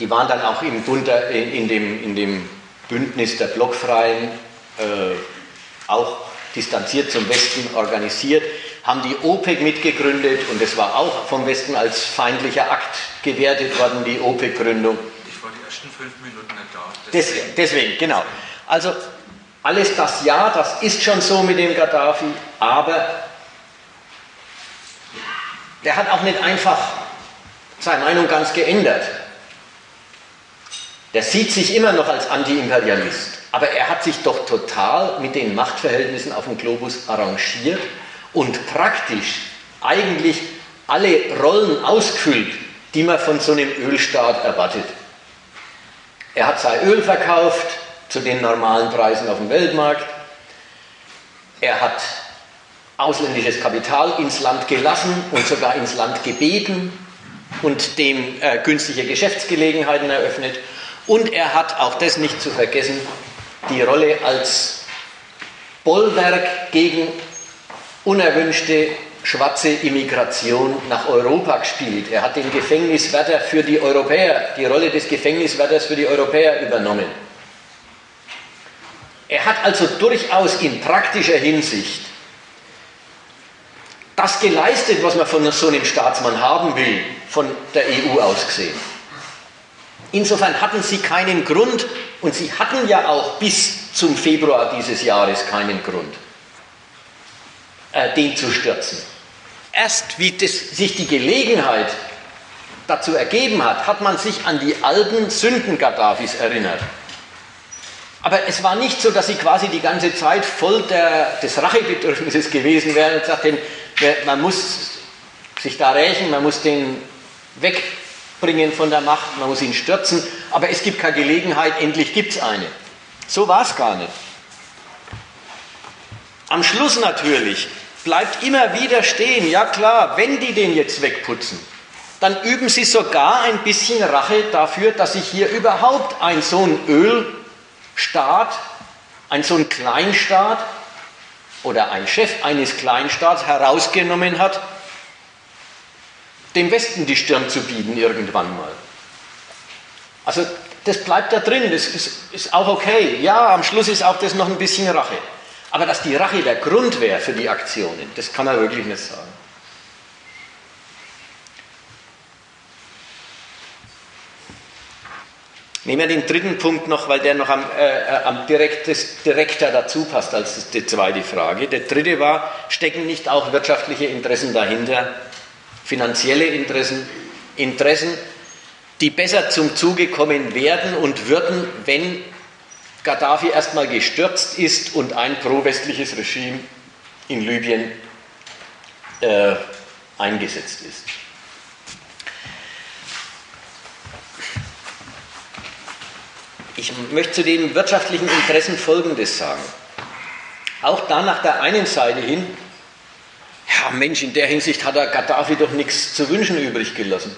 Die waren dann auch im Bunter, in, in, dem, in dem Bündnis der Blockfreien äh, auch distanziert zum Westen organisiert, haben die OPEC mitgegründet und es war auch vom Westen als feindlicher Akt gewertet worden, die OPEC-Gründung. Ich war die ersten fünf Minuten Deswegen, deswegen, genau. Also alles das ja, das ist schon so mit dem Gaddafi, aber der hat auch nicht einfach seine Meinung ganz geändert. Der sieht sich immer noch als Anti-Imperialist, aber er hat sich doch total mit den Machtverhältnissen auf dem Globus arrangiert und praktisch eigentlich alle Rollen ausgefüllt, die man von so einem Ölstaat erwartet. Er hat sein Öl verkauft zu den normalen Preisen auf dem Weltmarkt. Er hat ausländisches Kapital ins Land gelassen und sogar ins Land gebeten und dem äh, günstige Geschäftsgelegenheiten eröffnet. Und er hat, auch das nicht zu vergessen, die Rolle als Bollwerk gegen unerwünschte schwarze Immigration nach Europa gespielt. Er hat den Gefängniswärter für die Europäer, die Rolle des Gefängniswärters für die Europäer übernommen. Er hat also durchaus in praktischer Hinsicht das geleistet, was man von so einem Staatsmann haben will, von der EU aus gesehen. Insofern hatten sie keinen Grund und sie hatten ja auch bis zum Februar dieses Jahres keinen Grund, äh, den zu stürzen. Erst wie das, sich die Gelegenheit dazu ergeben hat, hat man sich an die alten Sünden Gaddafis erinnert. Aber es war nicht so, dass sie quasi die ganze Zeit voll der, des Rachebedürfnisses gewesen wären und sagten, man muss sich da rächen, man muss den wegbringen von der Macht, man muss ihn stürzen, aber es gibt keine Gelegenheit, endlich gibt es eine. So war es gar nicht. Am Schluss natürlich bleibt immer wieder stehen, ja klar, wenn die den jetzt wegputzen, dann üben sie sogar ein bisschen Rache dafür, dass sich hier überhaupt ein so ein Ölstaat, ein so ein Kleinstaat oder ein Chef eines Kleinstaats herausgenommen hat, dem Westen die Stirn zu bieten irgendwann mal. Also das bleibt da drin, das ist, ist auch okay. Ja, am Schluss ist auch das noch ein bisschen Rache. Aber dass die Rache der Grund wäre für die Aktionen, das kann er wirklich nicht sagen. Nehmen wir den dritten Punkt noch, weil der noch am, äh, äh am direktes, direkter dazu passt als die zweite Frage. Der dritte war, stecken nicht auch wirtschaftliche Interessen dahinter, finanzielle Interessen, Interessen, die besser zum Zuge kommen werden und würden, wenn Gaddafi erstmal gestürzt ist und ein pro-westliches Regime in Libyen äh, eingesetzt ist. Ich möchte zu den wirtschaftlichen Interessen Folgendes sagen. Auch da nach der einen Seite hin, ja Mensch, in der Hinsicht hat er Gaddafi doch nichts zu wünschen übrig gelassen.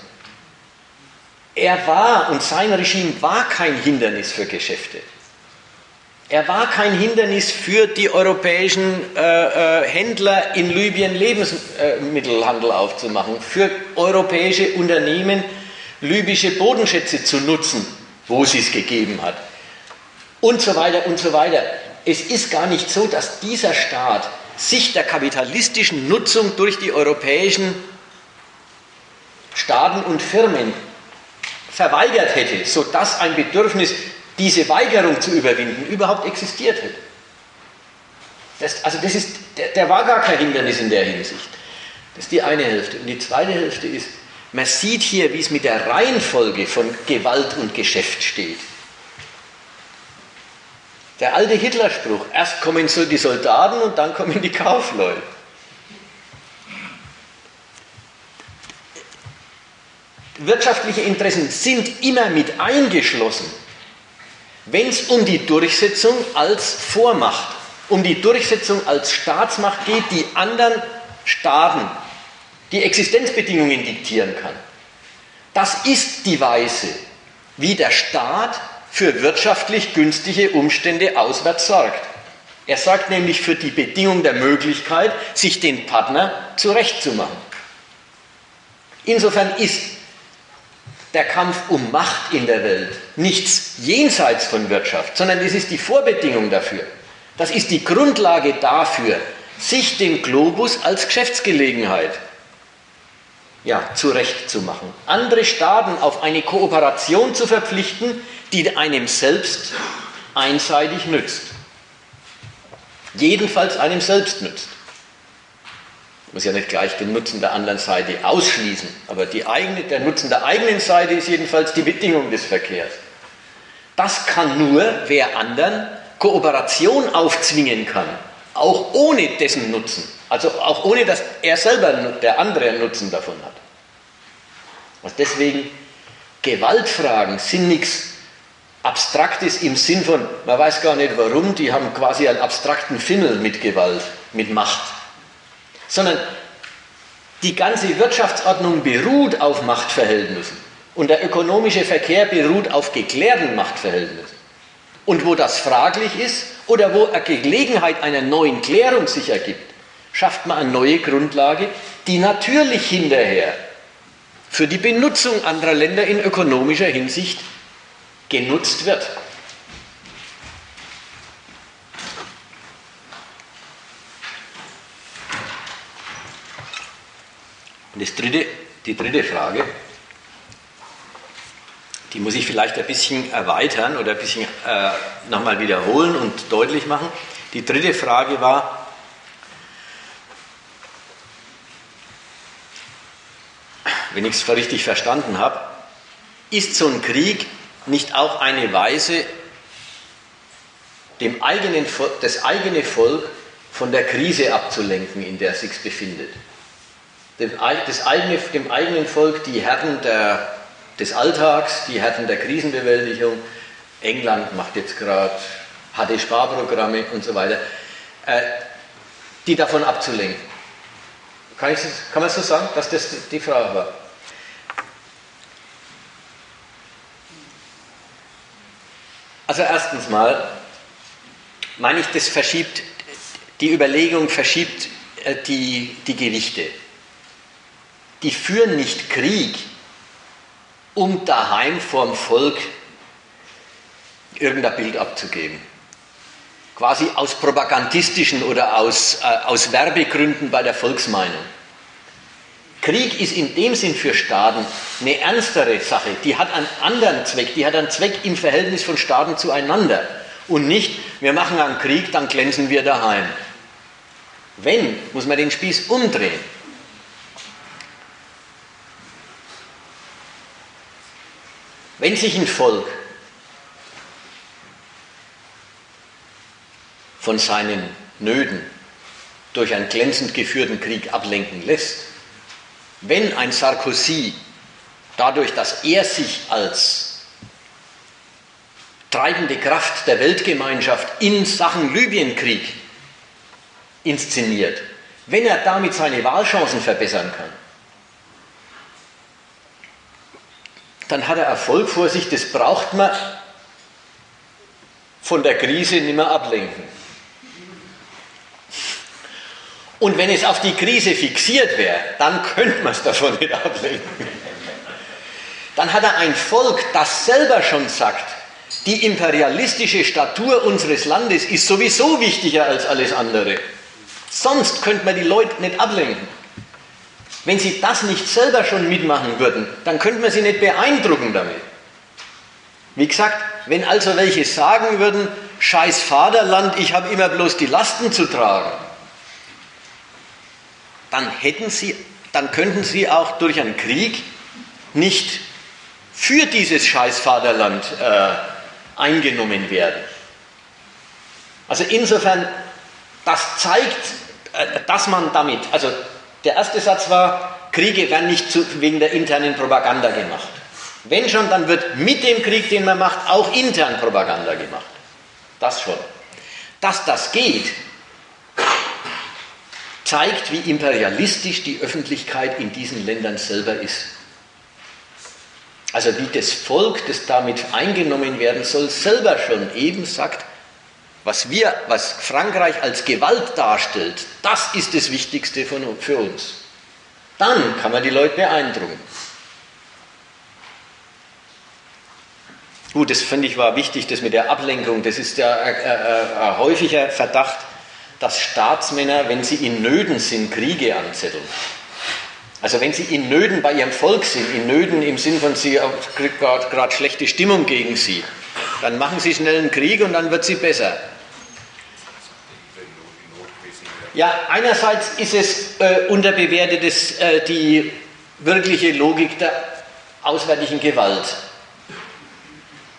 Er war und sein Regime war kein Hindernis für Geschäfte. Er war kein Hindernis für die europäischen äh, äh, Händler in Libyen Lebensmittelhandel aufzumachen, für europäische Unternehmen libysche Bodenschätze zu nutzen, wo sie es gegeben hat. Und so weiter und so weiter. Es ist gar nicht so, dass dieser Staat sich der kapitalistischen Nutzung durch die europäischen Staaten und Firmen verweigert hätte, sodass ein Bedürfnis diese Weigerung zu überwinden überhaupt existiert hätte. Das, also das ist, der, der war gar kein Hindernis in der Hinsicht. Das ist die eine Hälfte. Und die zweite Hälfte ist, man sieht hier, wie es mit der Reihenfolge von Gewalt und Geschäft steht. Der alte Hitlerspruch, erst kommen so die Soldaten und dann kommen die Kaufleute. Wirtschaftliche Interessen sind immer mit eingeschlossen wenn es um die Durchsetzung als Vormacht, um die Durchsetzung als Staatsmacht geht, die anderen Staaten die Existenzbedingungen diktieren kann. Das ist die Weise, wie der Staat für wirtschaftlich günstige Umstände auswärts sorgt. Er sorgt nämlich für die Bedingung der Möglichkeit, sich den Partner zurechtzumachen. Insofern ist der Kampf um Macht in der Welt nichts jenseits von Wirtschaft, sondern es ist die Vorbedingung dafür. Das ist die Grundlage dafür, sich den Globus als Geschäftsgelegenheit ja, zurechtzumachen. Andere Staaten auf eine Kooperation zu verpflichten, die einem selbst einseitig nützt. Jedenfalls einem selbst nützt muss ja nicht gleich den Nutzen der anderen Seite ausschließen, aber eigene, der Nutzen der eigenen Seite ist jedenfalls die Bedingung des Verkehrs. Das kann nur, wer anderen Kooperation aufzwingen kann, auch ohne dessen Nutzen, also auch ohne, dass er selber, der andere, einen Nutzen davon hat. Und deswegen, Gewaltfragen sind nichts Abstraktes im Sinn von, man weiß gar nicht warum, die haben quasi einen abstrakten Fimmel mit Gewalt, mit Macht sondern die ganze Wirtschaftsordnung beruht auf Machtverhältnissen und der ökonomische Verkehr beruht auf geklärten Machtverhältnissen. Und wo das fraglich ist oder wo eine Gelegenheit einer neuen Klärung sich ergibt, schafft man eine neue Grundlage, die natürlich hinterher für die Benutzung anderer Länder in ökonomischer Hinsicht genutzt wird. Das dritte, die dritte Frage, die muss ich vielleicht ein bisschen erweitern oder ein bisschen äh, nochmal wiederholen und deutlich machen. Die dritte Frage war, wenn ich es richtig verstanden habe, ist so ein Krieg nicht auch eine Weise, dem eigenen, das eigene Volk von der Krise abzulenken, in der es sich befindet? Dem, eigene, dem eigenen Volk die Herren der des Alltags, die Härten der Krisenbewältigung. England macht jetzt gerade HD Sparprogramme und so weiter, äh, die davon abzulenken. Kann, ich, kann man so sagen, dass das die Frage war? Also erstens mal meine ich, das verschiebt, die Überlegung verschiebt äh, die, die Gewichte. Die führen nicht Krieg, um daheim vorm Volk irgendein Bild abzugeben. Quasi aus propagandistischen oder aus, äh, aus Werbegründen bei der Volksmeinung. Krieg ist in dem Sinn für Staaten eine ernstere Sache. Die hat einen anderen Zweck. Die hat einen Zweck im Verhältnis von Staaten zueinander. Und nicht, wir machen einen Krieg, dann glänzen wir daheim. Wenn, muss man den Spieß umdrehen. Wenn sich ein Volk von seinen Nöten durch einen glänzend geführten Krieg ablenken lässt, wenn ein Sarkozy dadurch, dass er sich als treibende Kraft der Weltgemeinschaft in Sachen Libyenkrieg inszeniert, wenn er damit seine Wahlchancen verbessern kann, dann hat er Erfolg vor sich, das braucht man von der Krise nicht mehr ablenken. Und wenn es auf die Krise fixiert wäre, dann könnte man es davon nicht ablenken. Dann hat er ein Volk, das selber schon sagt, die imperialistische Statur unseres Landes ist sowieso wichtiger als alles andere. Sonst könnte man die Leute nicht ablenken. Wenn sie das nicht selber schon mitmachen würden, dann könnte man sie nicht beeindrucken damit. Wie gesagt, wenn also welche sagen würden, scheiß Vaterland, ich habe immer bloß die Lasten zu tragen, dann hätten sie, dann könnten sie auch durch einen Krieg nicht für dieses scheiß Vaterland äh, eingenommen werden. Also insofern, das zeigt, äh, dass man damit, also der erste Satz war, Kriege werden nicht zu, wegen der internen Propaganda gemacht. Wenn schon, dann wird mit dem Krieg, den man macht, auch intern Propaganda gemacht. Das schon. Dass das geht, zeigt, wie imperialistisch die Öffentlichkeit in diesen Ländern selber ist. Also wie das Volk, das damit eingenommen werden soll, selber schon eben sagt, was wir, was Frankreich als Gewalt darstellt, das ist das Wichtigste von, für uns. Dann kann man die Leute beeindrucken. Gut, das finde ich war wichtig, das mit der Ablenkung. Das ist ja ein, ein, ein häufiger Verdacht, dass Staatsmänner, wenn sie in Nöten sind, Kriege anzetteln. Also wenn sie in Nöten bei ihrem Volk sind, in Nöten im Sinn von sie kriegt gerade schlechte Stimmung gegen sie, dann machen sie schnell einen Krieg und dann wird sie besser. Ja, einerseits ist es äh, unterbewertet äh, die wirkliche Logik der auswärtigen Gewalt.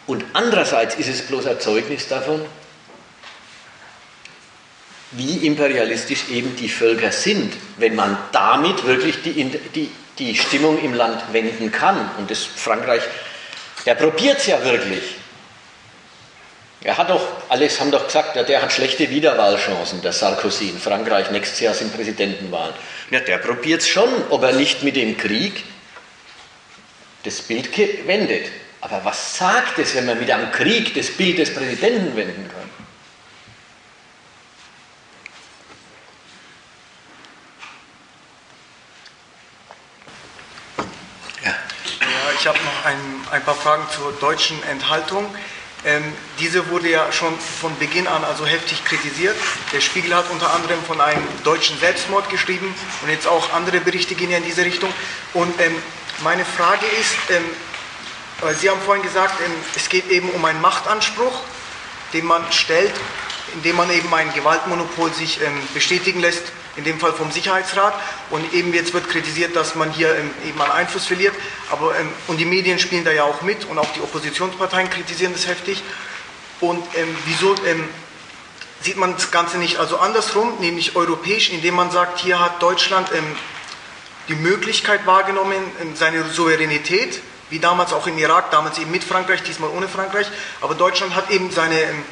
Und andererseits ist es bloß ein Zeugnis davon, wie imperialistisch eben die Völker sind, wenn man damit wirklich die, die, die Stimmung im Land wenden kann. Und das Frankreich, der probiert es ja wirklich. Er hat doch, alles haben doch gesagt, ja, der hat schlechte Wiederwahlchancen, der Sarkozy in Frankreich. Nächstes Jahr sind Präsidentenwahlen. Ja, der probiert es schon, ob er nicht mit dem Krieg das Bild wendet. Aber was sagt es, wenn man mit einem Krieg das Bild des Präsidenten wenden kann? Ja. ja ich habe noch ein, ein paar Fragen zur deutschen Enthaltung. Ähm, diese wurde ja schon von Beginn an also heftig kritisiert. Der Spiegel hat unter anderem von einem deutschen Selbstmord geschrieben und jetzt auch andere Berichte gehen ja in diese Richtung. Und ähm, meine Frage ist, ähm, Sie haben vorhin gesagt, ähm, es geht eben um einen Machtanspruch, den man stellt, indem man eben ein Gewaltmonopol sich ähm, bestätigen lässt, in dem Fall vom Sicherheitsrat. Und eben jetzt wird kritisiert, dass man hier ähm, eben an Einfluss verliert. Aber, und die Medien spielen da ja auch mit und auch die Oppositionsparteien kritisieren das heftig. Und wieso sieht man das Ganze nicht also andersrum, nämlich europäisch, indem man sagt, hier hat Deutschland die Möglichkeit wahrgenommen, seine Souveränität wie damals auch im Irak, damals eben mit Frankreich, diesmal ohne Frankreich. Aber Deutschland hat eben seine ähm,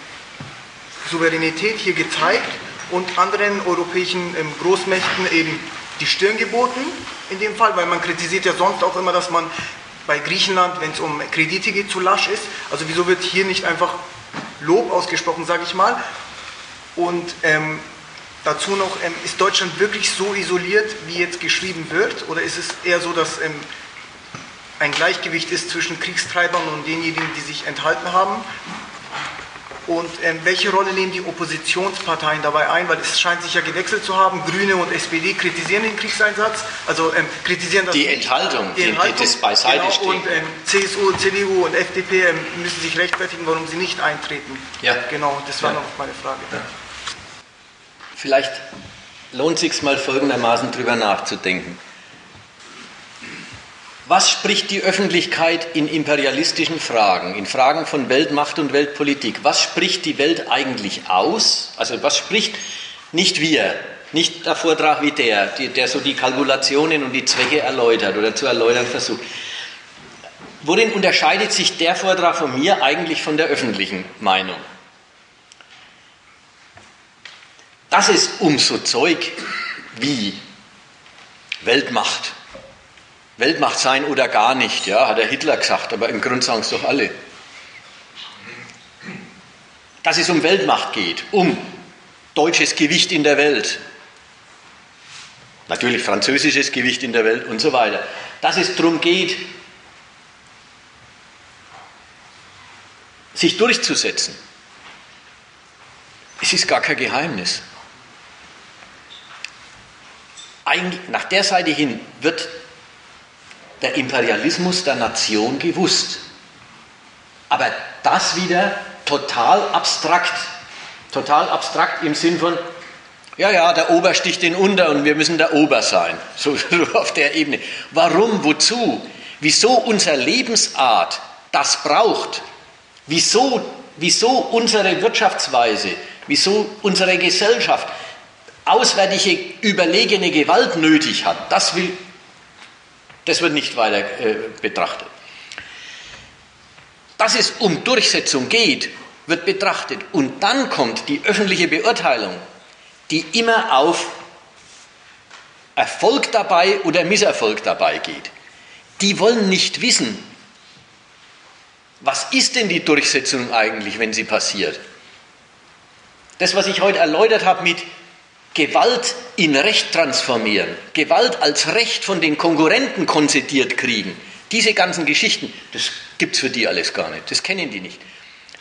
Souveränität hier gezeigt und anderen europäischen ähm, Großmächten eben die Stirn geboten, in dem Fall, weil man kritisiert ja sonst auch immer, dass man bei Griechenland, wenn es um Kredite geht, zu lasch ist. Also wieso wird hier nicht einfach Lob ausgesprochen, sage ich mal. Und ähm, dazu noch, ähm, ist Deutschland wirklich so isoliert, wie jetzt geschrieben wird? Oder ist es eher so, dass ähm, ein Gleichgewicht ist zwischen Kriegstreibern und denjenigen, die sich enthalten haben. Und ähm, welche Rolle nehmen die Oppositionsparteien dabei ein? Weil es scheint sich ja gewechselt zu haben. Grüne und SPD kritisieren den Kriegseinsatz, also ähm, kritisieren das die Enthaltung, die Enthaltung, das beiseite genau, Und ähm, CSU, CDU und FDP ähm, müssen sich rechtfertigen, warum sie nicht eintreten. Ja. Genau, das war ja. noch meine Frage. Ja. Vielleicht lohnt es sich mal folgendermaßen drüber nachzudenken. Was spricht die Öffentlichkeit in imperialistischen Fragen, in Fragen von Weltmacht und Weltpolitik? Was spricht die Welt eigentlich aus? Also was spricht nicht wir, nicht der Vortrag wie der, der so die Kalkulationen und die Zwecke erläutert oder zu erläutern versucht. Worin unterscheidet sich der Vortrag von mir eigentlich von der öffentlichen Meinung? Dass es um so Zeug wie Weltmacht, Weltmacht sein oder gar nicht, ja, hat der Hitler gesagt, aber im Grunde sagen es doch alle. Dass es um Weltmacht geht, um deutsches Gewicht in der Welt, natürlich französisches Gewicht in der Welt und so weiter. Dass es darum geht, sich durchzusetzen. Es ist gar kein Geheimnis. Nach der Seite hin wird der Imperialismus der Nation gewusst. Aber das wieder total abstrakt. Total abstrakt im Sinn von, ja, ja, der Ober sticht den unter und wir müssen der Ober sein. <laughs> So, so auf der Ebene. Warum? Wozu? Wieso unsere Lebensart das braucht? Wieso, wieso unsere Wirtschaftsweise? Wieso unsere Gesellschaft auswärtige überlegene Gewalt nötig hat? Das will das wird nicht weiter äh, betrachtet. Dass es um Durchsetzung geht, wird betrachtet. Und dann kommt die öffentliche Beurteilung, die immer auf Erfolg dabei oder Misserfolg dabei geht. Die wollen nicht wissen, was ist denn die Durchsetzung eigentlich, wenn sie passiert. Das, was ich heute erläutert habe mit Gewalt in Recht transformieren, Gewalt als Recht von den Konkurrenten konzediert kriegen, diese ganzen Geschichten, das gibt es für die alles gar nicht, das kennen die nicht.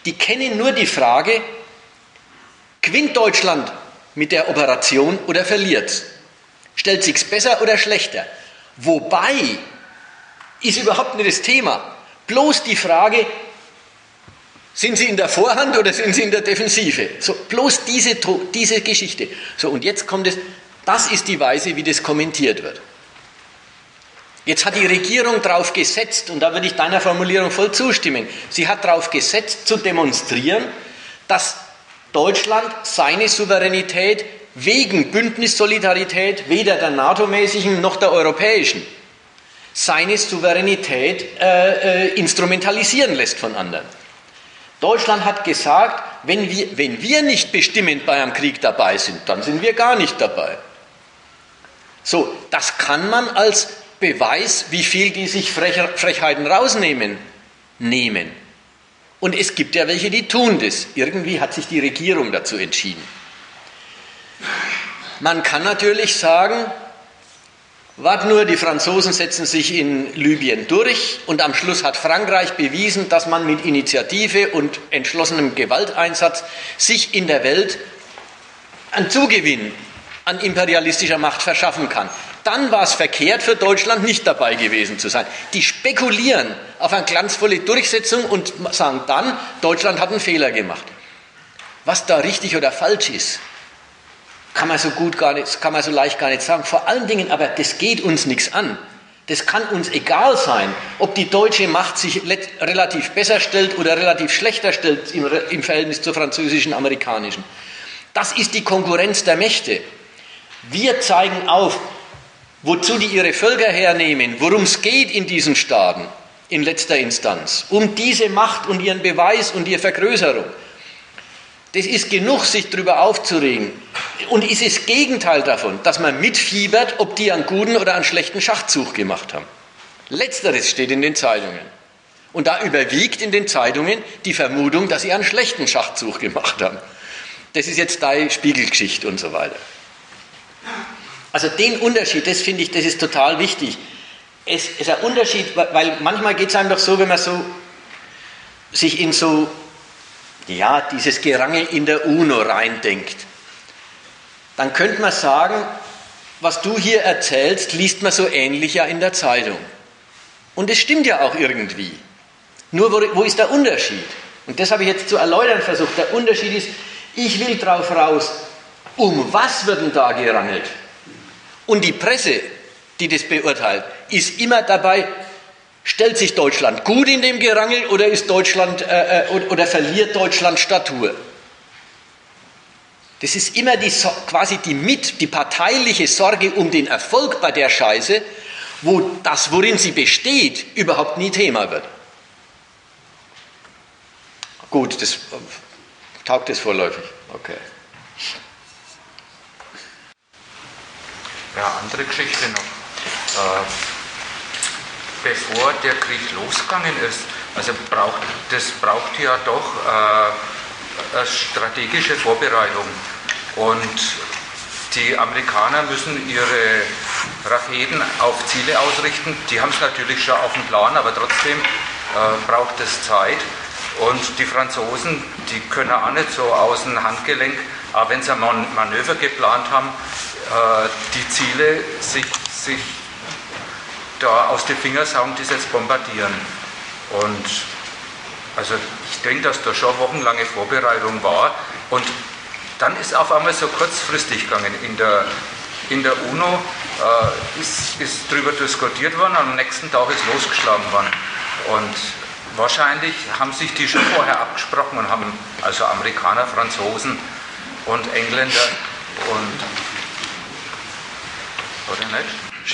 Die kennen nur die Frage, gewinnt Deutschland mit der Operation oder verliert es? Stellt sich's besser oder schlechter? Wobei ist überhaupt nicht das Thema. Bloß die Frage, sind Sie in der Vorhand oder sind Sie in der Defensive? So, bloß diese, diese Geschichte. So, und jetzt kommt es, das ist die Weise, wie das kommentiert wird. Jetzt hat die Regierung darauf gesetzt, und da würde ich deiner Formulierung voll zustimmen, sie hat darauf gesetzt, zu demonstrieren, dass Deutschland seine Souveränität wegen Bündnissolidarität, weder der NATO-mäßigen noch der europäischen, seine Souveränität äh, äh, instrumentalisieren lässt von anderen. Deutschland hat gesagt, wenn wir, wenn wir nicht bestimmend bei einem Krieg dabei sind, dann sind wir gar nicht dabei. So, das kann man als Beweis, wie viel die sich Frechheiten rausnehmen, nehmen. Und es gibt ja welche, die tun das. Irgendwie hat sich die Regierung dazu entschieden. Man kann natürlich sagen, Wart nur, die Franzosen setzen sich in Libyen durch und am Schluss hat Frankreich bewiesen, dass man mit Initiative und entschlossenem Gewalteinsatz sich in der Welt einen Zugewinn an imperialistischer Macht verschaffen kann. Dann war es verkehrt für Deutschland, nicht dabei gewesen zu sein. Die spekulieren auf eine glanzvolle Durchsetzung und sagen dann, Deutschland hat einen Fehler gemacht. Was da richtig oder falsch ist, kann man so gut gar nicht, kann man so leicht gar nicht sagen. Vor allen Dingen aber, das geht uns nichts an. Das kann uns egal sein, ob die deutsche Macht sich relativ besser stellt oder relativ schlechter stellt im, im Verhältnis zur französischen, amerikanischen. Das ist die Konkurrenz der Mächte. Wir zeigen auf, wozu die ihre Völker hernehmen, worum es geht in diesen Staaten in letzter Instanz, um diese Macht und ihren Beweis und ihre Vergrößerung. Das ist genug, sich darüber aufzuregen. Und ist das Gegenteil davon, dass man mitfiebert, ob die einen guten oder einen schlechten Schachzug gemacht haben. Letzteres steht in den Zeitungen. Und da überwiegt in den Zeitungen die Vermutung, dass sie einen schlechten Schachzug gemacht haben. Das ist jetzt deine Spiegelgeschichte und so weiter. Also den Unterschied, das finde ich, das ist total wichtig. Es ist ein Unterschied, weil manchmal geht es einem doch so, wenn man so sich in so, ja, dieses Gerangel in der UNO reindenkt, dann könnte man sagen, was du hier erzählst, liest man so ähnlich ja in der Zeitung. Und es stimmt ja auch irgendwie. Nur wo, wo ist der Unterschied? Und das habe ich jetzt zu erläutern versucht. Der Unterschied ist, ich will drauf raus, um was wird denn da gerangelt? Und die Presse, die das beurteilt, ist immer dabei, stellt sich Deutschland gut in dem Gerangel oder ist Deutschland äh, äh oder verliert Deutschland Statur? Das ist immer die, quasi die mit, die parteiliche Sorge um den Erfolg bei der Scheiße, wo das, worin sie besteht, überhaupt nie Thema wird. Gut, das taugt es vorläufig. Okay. Ja, andere Geschichte noch. Äh, bevor der Krieg losgegangen ist, also braucht, das braucht ja doch äh, eine strategische Vorbereitung. Und die Amerikaner müssen ihre Raketen auf Ziele ausrichten. Die haben es natürlich schon auf dem Plan, aber trotzdem äh, braucht es Zeit. Und die Franzosen, die können auch nicht so aus dem Handgelenk, auch wenn sie ein Manöver geplant haben, äh, die Ziele sich, sich da aus den Fingern saugen, die jetzt bombardieren. Und also ich denke, dass da schon wochenlange Vorbereitung war. Und dann ist auf einmal so kurzfristig gegangen. In der, in der UNO äh, ist, ist darüber diskutiert worden, am nächsten Tag ist losgeschlagen worden. Und wahrscheinlich haben sich die schon vorher abgesprochen und haben also Amerikaner, Franzosen und Engländer und oder nicht?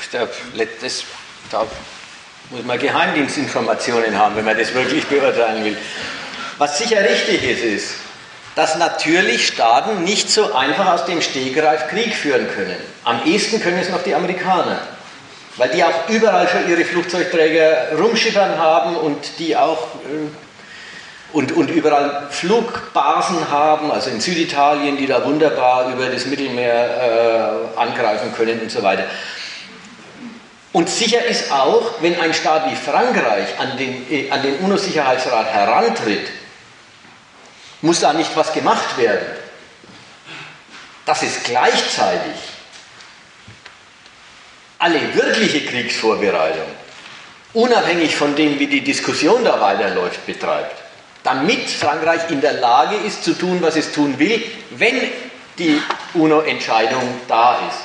Schwer, das, da muss man Geheimdienstinformationen haben, wenn man das wirklich beurteilen will. Was sicher richtig ist, ist, dass natürlich Staaten nicht so einfach aus dem Stegreif Krieg führen können. Am ehesten können es noch die Amerikaner, weil die auch überall schon ihre Flugzeugträger rumschippern haben und die auch äh, und, und überall Flugbasen haben, also in Süditalien, die da wunderbar über das Mittelmeer äh, angreifen können und so weiter. Und sicher ist auch, wenn ein Staat wie Frankreich an den, äh, an den UNO-Sicherheitsrat herantritt, muss da nicht was gemacht werden. Das ist gleichzeitig alle wirkliche Kriegsvorbereitung, unabhängig von dem, wie die Diskussion da weiterläuft, betreibt damit Frankreich in der Lage ist zu tun, was es tun will, wenn die UNO-Entscheidung da ist.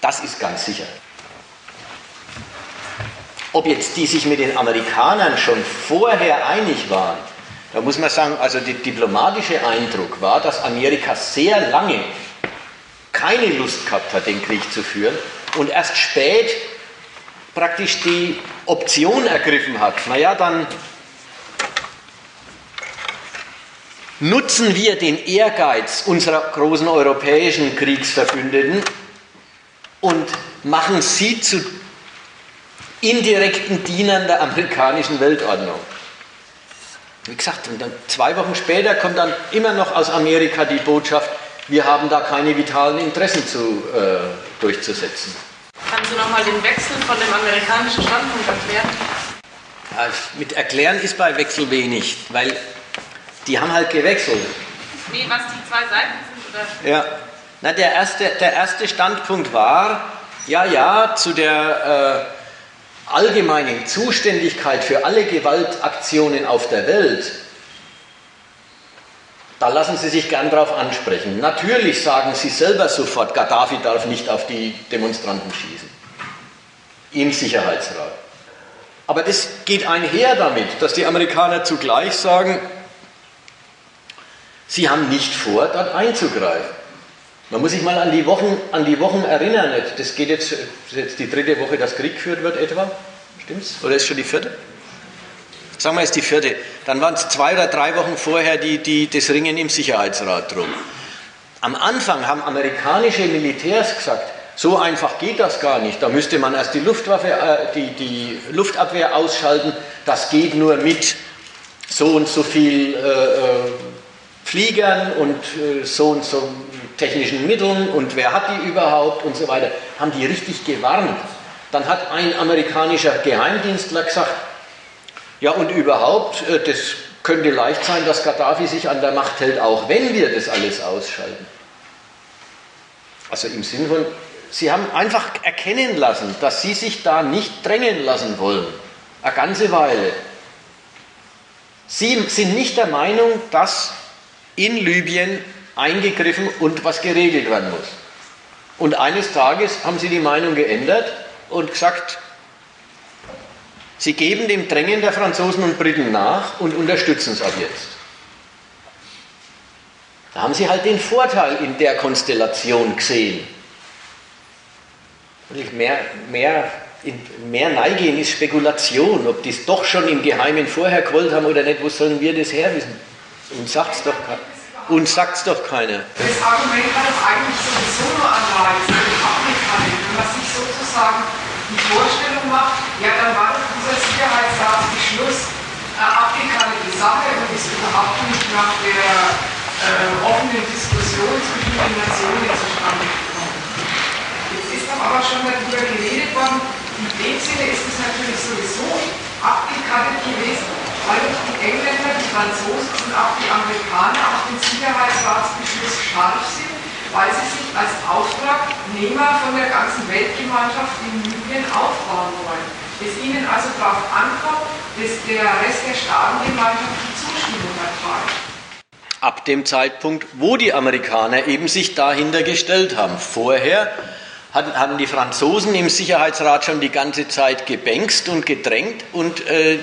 Das ist ganz sicher. Ob jetzt die sich mit den Amerikanern schon vorher einig waren, da muss man sagen, also der diplomatische Eindruck war, dass Amerika sehr lange keine Lust gehabt hat, den Krieg zu führen und erst spät praktisch die Option ergriffen hat. Naja, dann nutzen wir den Ehrgeiz unserer großen europäischen Kriegsverbündeten und machen sie zu indirekten Dienern der amerikanischen Weltordnung. Wie gesagt, und dann zwei Wochen später kommt dann immer noch aus Amerika die Botschaft, wir haben da keine vitalen Interessen zu, äh, durchzusetzen. Kannst du nochmal den Wechsel von dem amerikanischen Standpunkt erklären? Ja, mit Erklären ist bei Wechsel wenig, weil die haben halt gewechselt. Wie, was die zwei Seiten sind? Oder? Ja. Na, der, erste, der erste Standpunkt war, Ja, ja, zu der äh, allgemeinen Zuständigkeit für alle Gewaltaktionen auf der Welt, da lassen Sie sich gern drauf ansprechen. Natürlich sagen Sie selber sofort, Gaddafi darf nicht auf die Demonstranten schießen. Im Sicherheitsrat. Aber das geht einher damit, dass die Amerikaner zugleich sagen, sie haben nicht vor, dort einzugreifen. Man muss sich mal an die Wochen, an die Wochen erinnern. Das geht jetzt, jetzt die dritte Woche, dass Krieg geführt wird etwa. Stimmt's? Oder ist schon die vierte? Sagen wir jetzt die vierte. Dann waren es zwei oder drei Wochen vorher die, die, das Ringen im Sicherheitsrat drum. Am Anfang haben amerikanische Militärs gesagt, so einfach geht das gar nicht. Da müsste man erst die, Luftwaffe, äh, die, die Luftabwehr ausschalten. Das geht nur mit so und so viel äh, äh Fliegern und äh, so und so technischen Mitteln und wer hat die überhaupt und so weiter. Haben die richtig gewarnt. Dann hat ein amerikanischer Geheimdienstler gesagt, ja und überhaupt, äh, das könnte leicht sein, dass Gaddafi sich an der Macht hält, auch wenn wir das alles ausschalten. Also im Sinne von, Sie haben einfach erkennen lassen, dass Sie sich da nicht drängen lassen wollen. Eine ganze Weile. Sie sind nicht der Meinung, dass in Libyen eingegriffen und was geregelt werden muss. Und eines Tages haben Sie die Meinung geändert und gesagt, Sie geben dem Drängen der Franzosen und Briten nach und unterstützen es ab jetzt. Da haben Sie halt den Vorteil in der Konstellation gesehen. Und mehr, mehr, mehr Neigehen ist Spekulation, ob die es doch schon im Geheimen vorher gewollt haben oder nicht, wo sollen wir das herwissen? Und sagt es doch, und sagt's doch keiner. Das Argument hat doch eigentlich sowieso nur Anreiz, wenn man sich sozusagen die Vorstellung macht, ja, dann war doch dieser Sicherheitsratsbeschluss äh, abgekandelte Sache und ist überhaupt nicht nach der äh, offenen Diskussion zwischen den Nationen zustande gekommen. Jetzt ist doch aber schon darüber geredet worden, in dem Sinne ist es natürlich sowieso abgekantet gewesen, weil die Engländer, die Franzosen und auch die Amerikaner auf den Sicherheitsratsbeschluss scharf sind, weil sie sich als Auftragnehmer von der ganzen Weltgemeinschaft in Libyen aufbauen wollen. Es ihnen also darauf ankommt, dass der Rest der Staatengemeinschaft die Zustimmung erteilt. Ab dem Zeitpunkt, wo die Amerikaner eben sich dahinter gestellt haben. Vorher hatten die Franzosen im Sicherheitsrat schon die ganze Zeit gebängst und gedrängt und äh,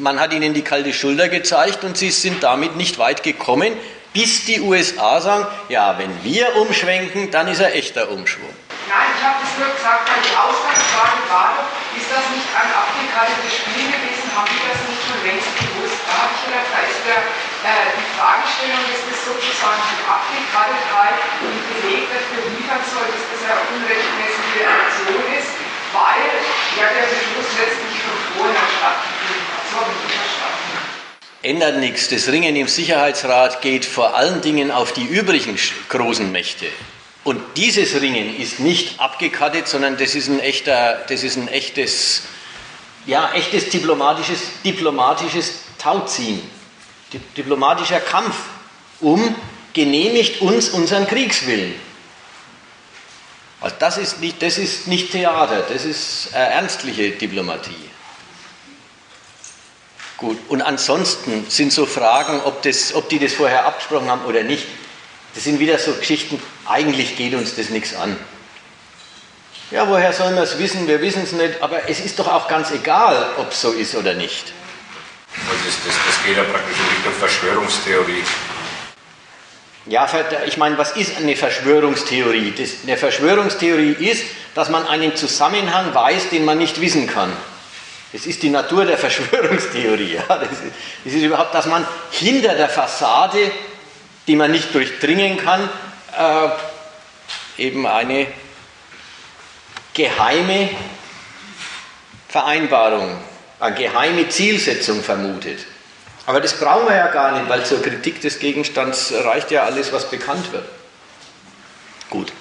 man hat ihnen die kalte Schulter gezeigt und sie sind damit nicht weit gekommen, bis die USA sagen, ja, wenn wir umschwenken, dann ist er echter Umschwung. Nein, ich habe das nur gesagt, weil die Ausgangsfrage war ist das nicht ein abgekaltetes Spiel gewesen, haben die das nicht schon längst gewusst? Da habe ich gedacht, da ist der, äh, die Fragestellung, dass das sozusagen die Abgekaltetheit und Beleg dafür liefern soll, dass das eine unrechtmäßige Aktion ist, weil ja der Beschluss letztlich schon vorher stattgefunden ändert nichts. Das Ringen im Sicherheitsrat geht vor allen Dingen auf die übrigen großen Mächte. Und dieses Ringen ist nicht abgekattet, sondern das ist ein echter, das ist ein echtes, ja, echtes diplomatisches, diplomatisches Tauziehen, diplomatischer Kampf um genehmigt uns unseren Kriegswillen. Also das ist nicht, das ist nicht Theater, das ist äh, ernstliche Diplomatie. Gut, und ansonsten sind so Fragen, ob, das, ob die das vorher abgesprochen haben oder nicht, das sind wieder so Geschichten, eigentlich geht uns das nichts an. Ja, woher sollen wir es wissen? Wir wissen es nicht, aber es ist doch auch ganz egal, ob es so ist oder nicht. Das, das, das geht ja praktisch in Richtung Verschwörungstheorie. Ja, ich meine, was ist eine Verschwörungstheorie? Das, eine Verschwörungstheorie ist, dass man einen Zusammenhang weiß, den man nicht wissen kann. Das ist die Natur der <laughs> Verschwörungstheorie. Ja. Das, ist, das ist überhaupt, dass man hinter der Fassade, die man nicht durchdringen kann, äh, eben eine geheime Vereinbarung, eine geheime Zielsetzung vermutet. Aber das brauchen wir ja gar nicht, weil zur Kritik des Gegenstands reicht ja alles, was bekannt wird. Gut.